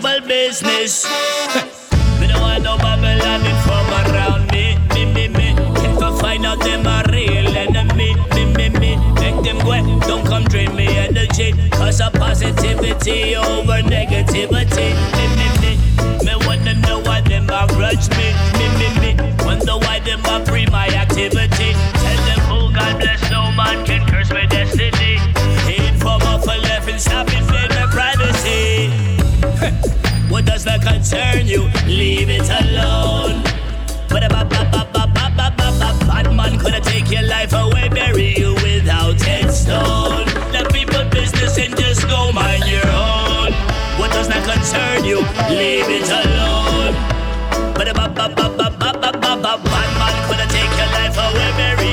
People business. Me don't want no Babylon from around me, me, me, me. If I find out them a real enemy, me, me, me. Make them go, don't come drain me energy. Cause of positivity over negativity, me, me, me. Me wanna know why them a grudge me, me, me, me. Wonder why them a pre my activity. Tell them, oh God bless, no man can curse my destiny. Inform of a left and stop invade concern you. Leave it alone. But a bad man gonna take your life away, bury you without headstone. The people business and just go mind your own. What does not concern you? Leave it alone. But a bad man could have take your life away, bury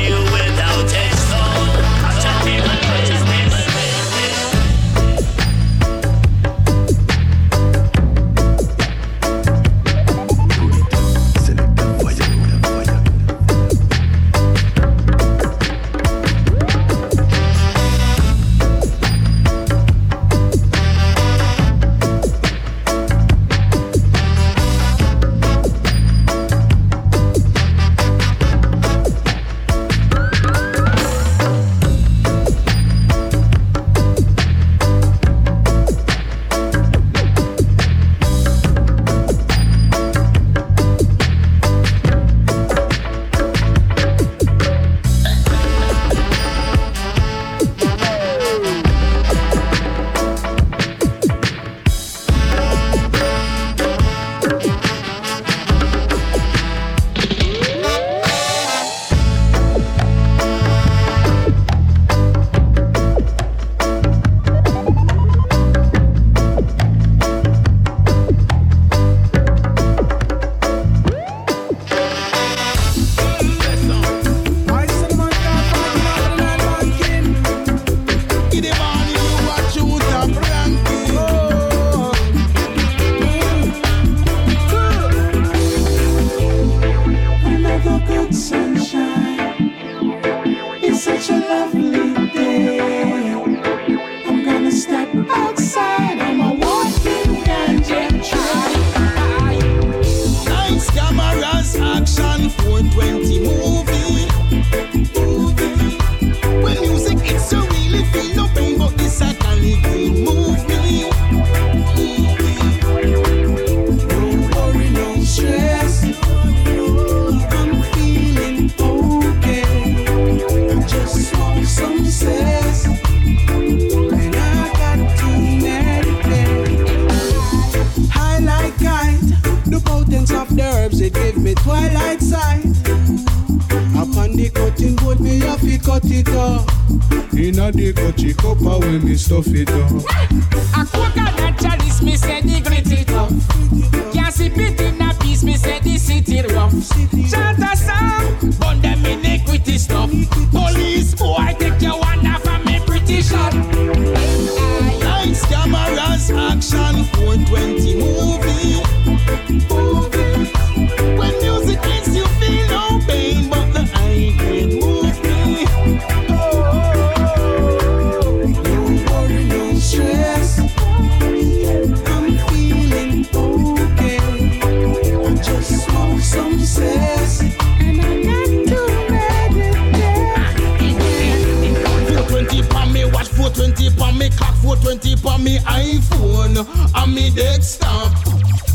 iPhone, and me desktop.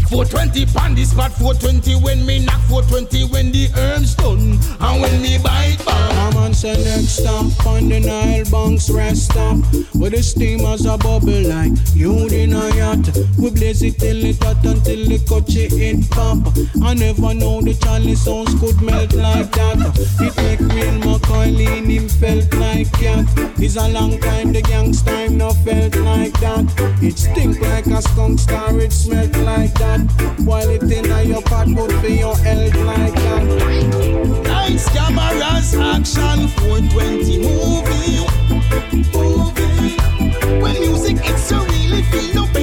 420 pan the spot, 420 when me knock, 420 when the herbs done, and when me bite back. I'm on next stop, on the Nile bunks rest stop, where the steamers a bubble like you in a yacht. We blaze it till it hot until the coachy it pop. I never know the Charlie sounds could melt like that. It make real McCoy lean him felt like cat. It's a long time the gangsta time no felt like that. It stink like a skunk star, it smelt like that. While it in your pot, good for your health like that. Lights, cameras, action, 420 movie. Movie. When music hits, you really feel no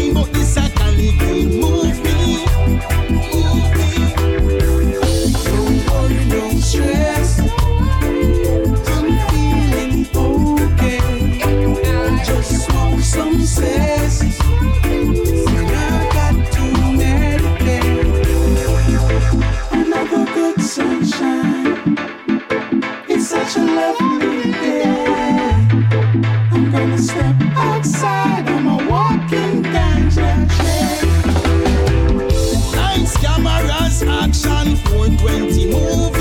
cameras, action, 420 movie.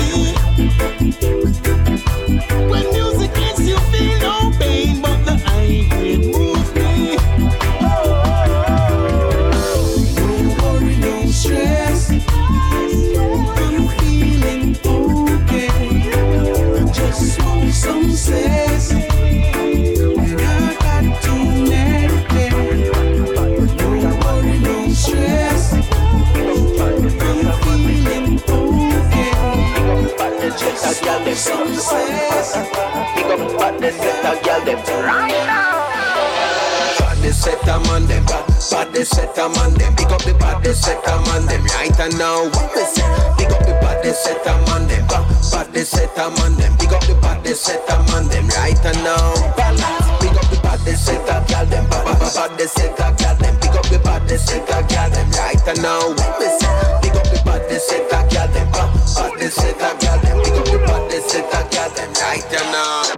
Bad the set a man them, bad the set a man them. Big up the bad the set a man them right and now. What we say? Big up the bad the set a man them, bad the set a man them. Big up the bad the set a man them right and now. Balance. Big up the bad the set a girl them, bad the set a girl them. Big up the bad the set a girl them right and now. What we say? Big up the bad the set a girl them, bad the set a girl them. Big up the bad the set a girl them right and now.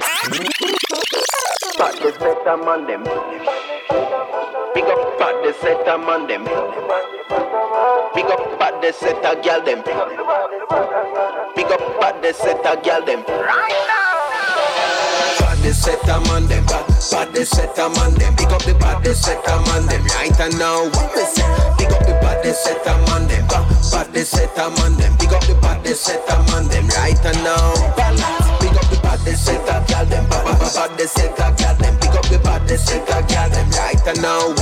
Bad the set a man them. Up bad the set a man them. Big up bad the set a girl them. Big up bad the set a girl them. Right now. The set a man them. The set a man them. Big up the the set a man them. Right now. What we say? Big up the the set a man them. The set a man them. Big up the the set a man them. Right now. Balance. Big up the the set a girl them. The set a girl them. The bad the set a girl them. Right now.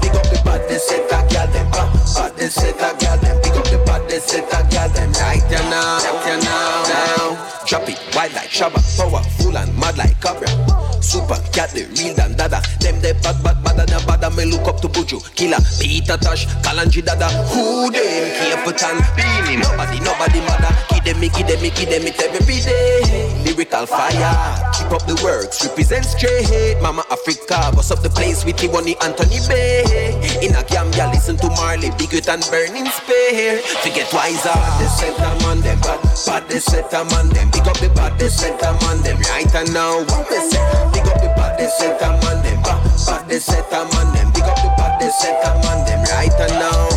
Big up the bad the set a girl them. Bad the set a girl them. Big up the bad the set a girl them. Right now. Right now. Now. Drop it wild like Shabba, powerful and mad like Cobra. Super cat, the real than dada. Them they bad, bad, bad, and bad. Me look up to Buju, Killer, Peter Tosh, Kalanji Dada. Who them? Capitan, Beenie. Nobody, nobody matter. Give them me, give them me, give them it every day. Lyrical fire, keep up the works, represent straight. Mama Africa, bust up the place with Tiwani Anthony Bay. In a Gambia, listen to Marley, big it and burning spear. To get wiser, the set man them, bad, bad the set a man them. Big up the bad the set man them, right and now what we say. Big up the bad the set a man them, bad, bad the set a man them. Big up the bad the set a man them, right now.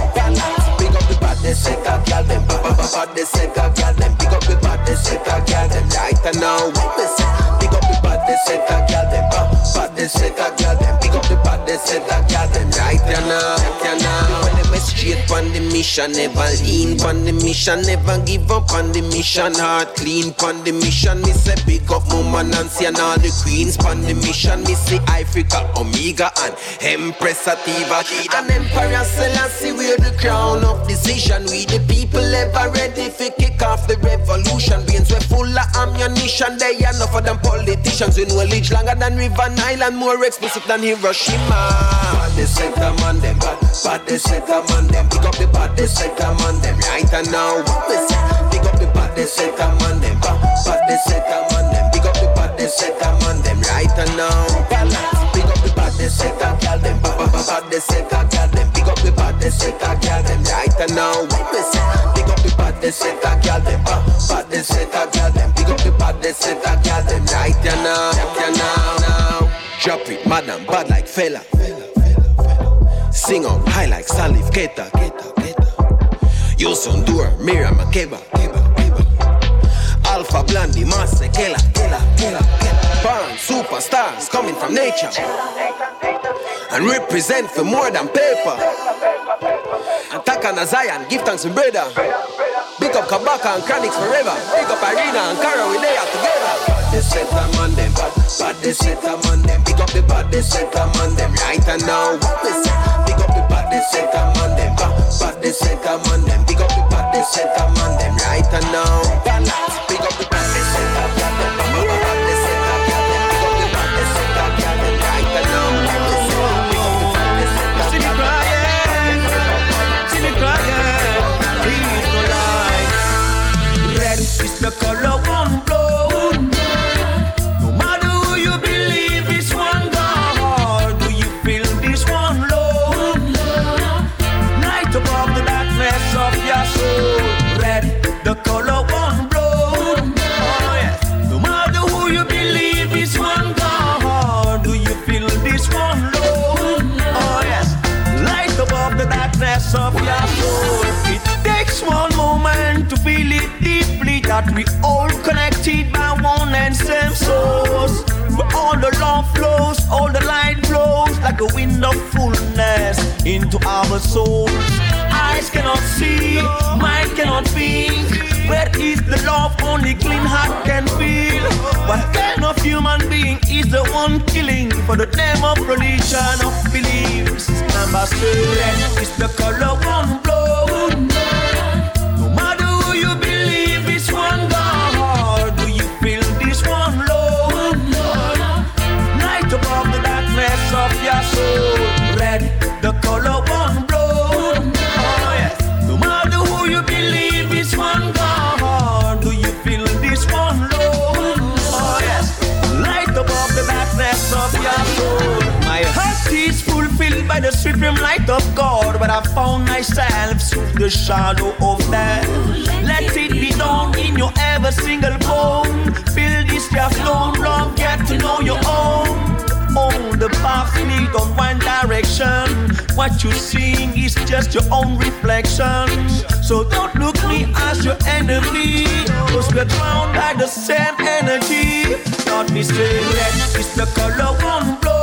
Big up the bad the set a girl them, bad, bad, bad the set a girl them. Big up the bad the set a girl them, right now. Big up the bad the set a girl them, bad, bad the set a girl them. Big up the bad the set a girl them, right now, right now. Straight on the mission, never lean on the mission, never give up on the mission. Heart clean on the mission. Me say big up Mama Nancy and all the queens on the mission. Me say Africa, Omega and Empress Sativa. And Emperor Selassie, we're the crown of decision. We the people ever ready for kick off the revolution. Beings we're full of ammunition. They are enough of them politicians. We knowledge longer than River Nile and more expensive than Hiroshima. Bad they set them on them, bad, bad they set them on them. Pick up the bad they set them on them. Right and now, say? Pick up the bad they set them on them, bad, bad they set them on them. Pick up the bad they set them on them. Right and now, balance. Pick up the bad they set them, girl them, bad, bad, bad they set them, girl them. Pick up the bad they set them, girl them. Right and now, say? Pick up the bad they set them, girl them, bad, bad they set them, girl them. Pick up the bad they set them, girl them. Right and now, now, now. Drop it, madam, bad like fella. Sing on high like Salif Keita, Keita, Keita. Youssou N'Dour, Miriam Makeba, Keba, Keba. Alpha Blondy, Master Kela, Kela, Kela, Kela. Superstars coming from nature. And represent for more than paper. Attack on a Zion, give thanks to brother. Big up Kabaka and Chronixx forever. Big up Arena and Cara, we lay out together. They on bad they set them. Big up the bad they set them. Right and now, say? Big up the bad they set them on them, bad, bad they set them on them. Big up the they set them. Right and now, balance. Big up the bad they set them on them. Big up the bad they set them. Right and now? Big up the bad they set them. See me crying, see me crying, please. Red is the color that we all connected by one and same source. Where all the love flows, all the light flows like a wind of fullness into our souls. Eyes cannot see, mind cannot think. Where is the love only clean heart can feel? What kind of human being is the one killing for the name of religion of beliefs? Number seven is the color one blow. The supreme light of God, but I found myself through the shadow of death. Let it be done in your every single bone. Feel this your stone, love, get to know your own. On the path lead on one direction. What you seeing is just your own reflection. So don't look me as your enemy. Cause we're drowned by the same energy. Not me say red is the color one blow.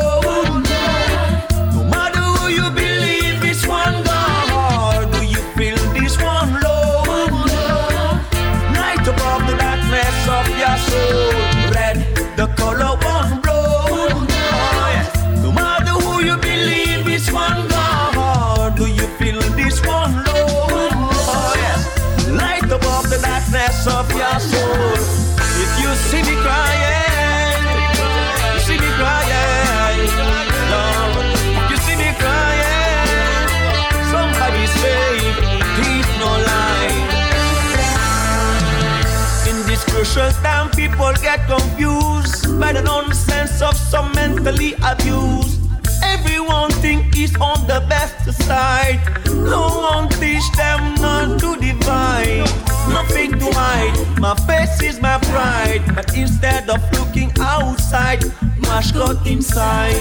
Crucial time, people get confused by the nonsense of some mentally abused. Everyone think is on the best side. No one teach them not to divide. Nothing to hide. My face is my pride. But instead of looking outside, mash got inside.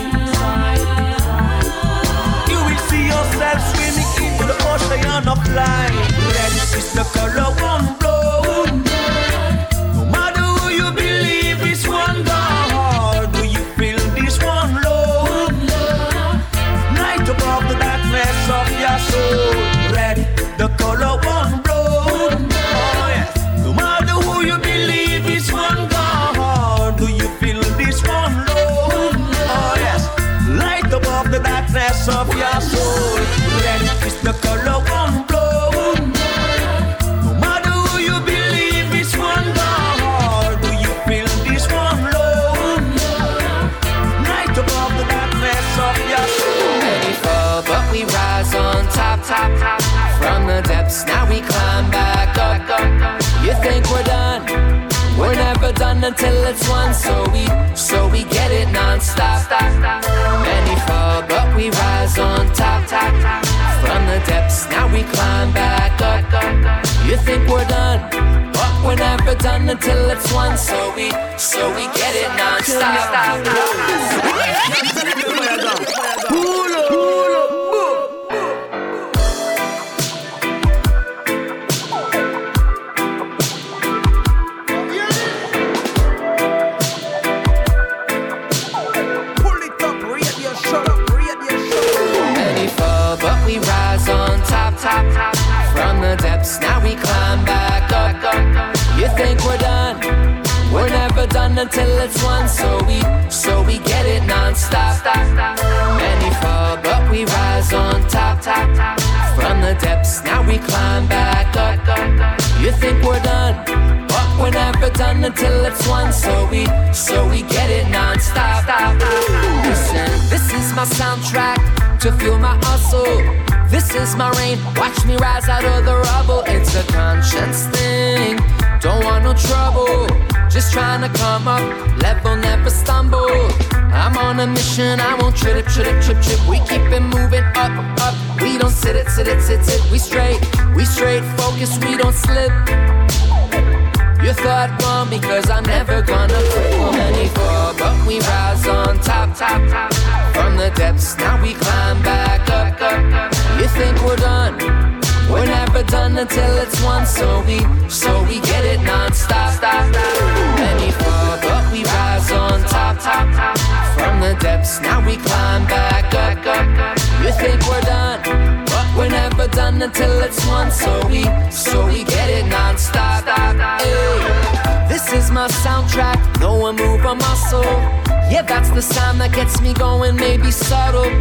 You will see yourself swimming into the ocean of light. Red is the color one blow. Done until it's one. So we, so we get it non-stop. Many fall, but we rise on top. From the depths, now we climb back up. You think we're done? But we're never done until it's one. So we, so we get it non-stop. until it's one. So we, so we get it non-stop. Many fall, but we rise on top. From the depths, now we climb back up. You think we're done? But we're never done until it's one. So we, so we get it non-stop. Listen, this is my soundtrack to fuel my hustle. This is my rain, watch me rise out of the rubble. It's a conscience thing, don't want no trouble. Just trying to come up, level never stumble. I'm on a mission, I won't trip, trip, trip, trip. We keep it moving up, up. We don't sit it, sit it, sit, sit. We straight, we straight focus, we don't slip. You thought wrong because I'm never gonna quit. Many fall, but we rise on top, top, top. From the depths, now we climb back up, up. You think? We're never done until it's one. So we, so we get it non-stop. Many fall, but we rise on top, top, top. From the depths, now we climb back up. You think we're done? We're never done until it's one. So we, so we get it non-stop. Hey, this is my soundtrack. No one move a muscle. Yeah, that's the sound that gets me going. Maybe subtle.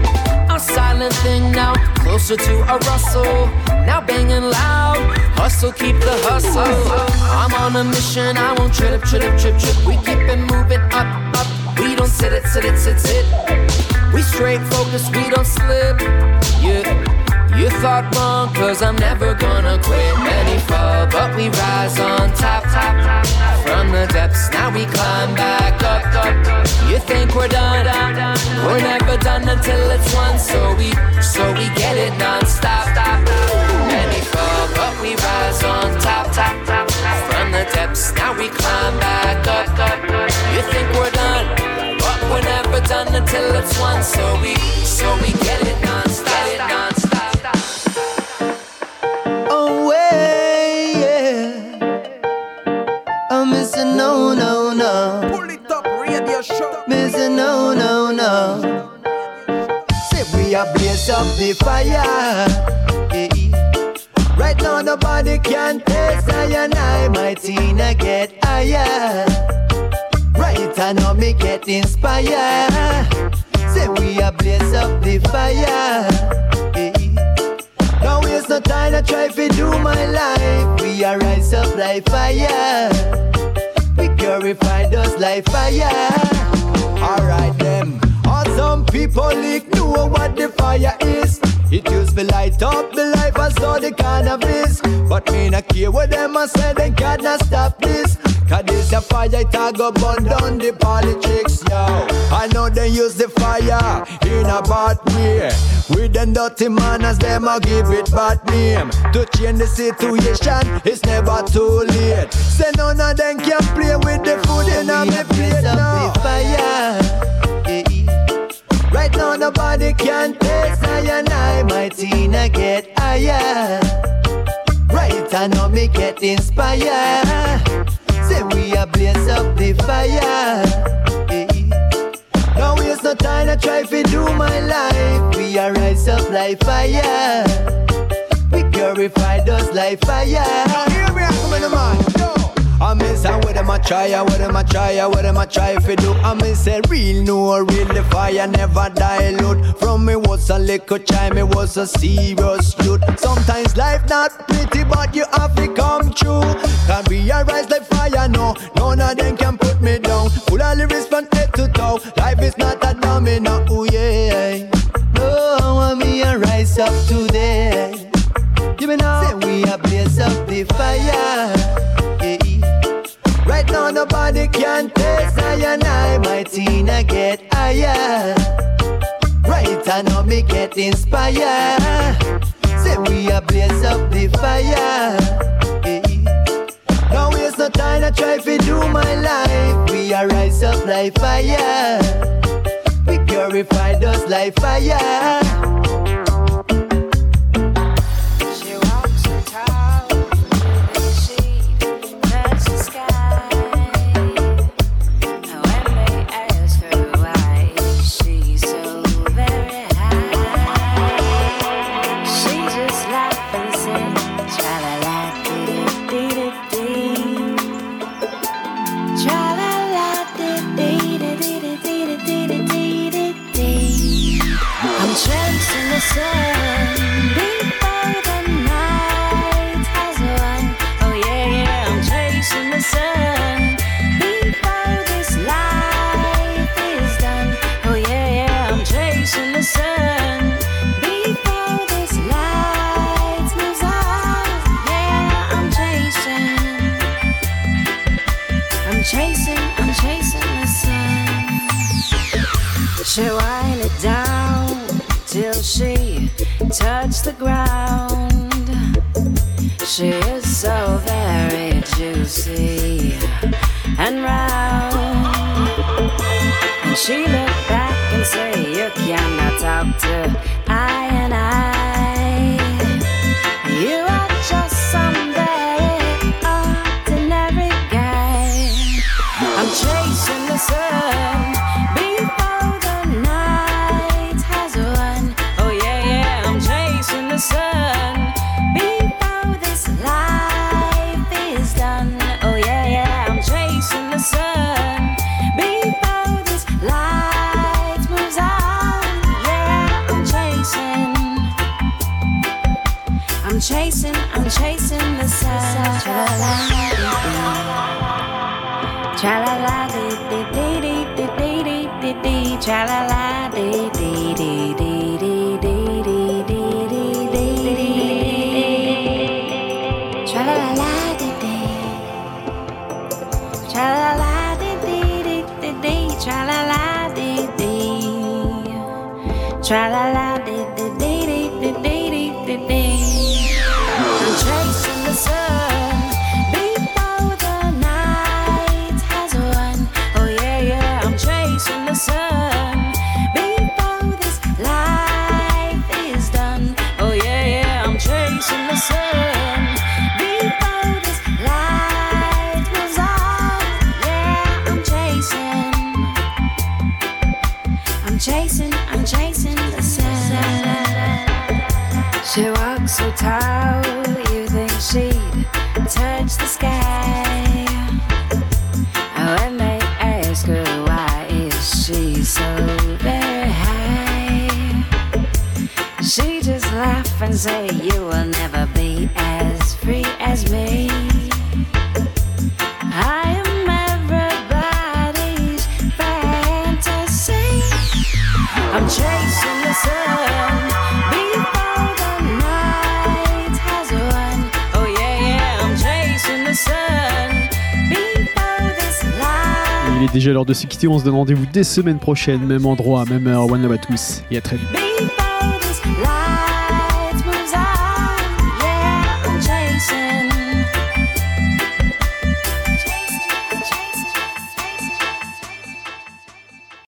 A silent thing now, closer to a rustle. Now banging loud. Hustle, keep the hustle. I'm on a mission. I won't trip, trip, trip, trip. We keep it moving up, up. We don't sit it, sit it, sit, sit. We straight focus, we don't slip. Yeah. You thought wrong, cause I'm never gonna quit. Many fall, but we rise on top, top, top. From the depths, now we climb back up, up. You think we're done? We're never done until it's one. So we, so we get it non-stop, stop. Many fall, but we rise on top, top, top. From the depths, now we climb back up, up. You think we're done? But we're never done until it's one. So we, so we get it non-stop, Missing no, no, no. Say we are blaze up the fire. eh. Right now nobody can taste I and I, my Tina get higher. Right I know me get inspired. Say we are blaze up the fire. Now waste no time to try to do my life. We are rise up like fire. We purify us like fire. Alright then. All some people ignore what the fire is. It used to light up the life I saw the cannabis. But me not care what them a say, they cannot stop this. Cause this a fire, it a go burn down the politics, yo. I know they use the fire in a bad way. With them dirty manners, them a give it bad name. To change the situation, it's never too late. Say none of them can play with the food in a me plate now. Fire. Right now nobody can taste I and I, my Tina get higher. Right I know me get inspired. Say we are blaze up the fire. eh. Now waste no time to try to do my life. We are rise up like fire. We purify us like fire. Hear me, come in the man. I miss and what am I try, what am I try, what am I try if do? I miss say real no real the fire never dilute. From me was a little child, me was a serious youth. Sometimes life not pretty, but you have to come true. Can realize like fire, no, none of them can put me down. Full of lyrics from head to toe. Life is not a domino, oh yeah. No, I me a rise up today. Give me now. Say we a blaze up the fire. eh. Right now nobody can taste I and I, my Tina get higher. Right now me get inspired. Say we a blaze up the fire. Eh. Don't waste no time, I try to do my life. We a rise up like fire. We purify dust like fire. on se donne rendez-vous dès semaine prochaine, même endroit, même heure. One love à tous et à très vite.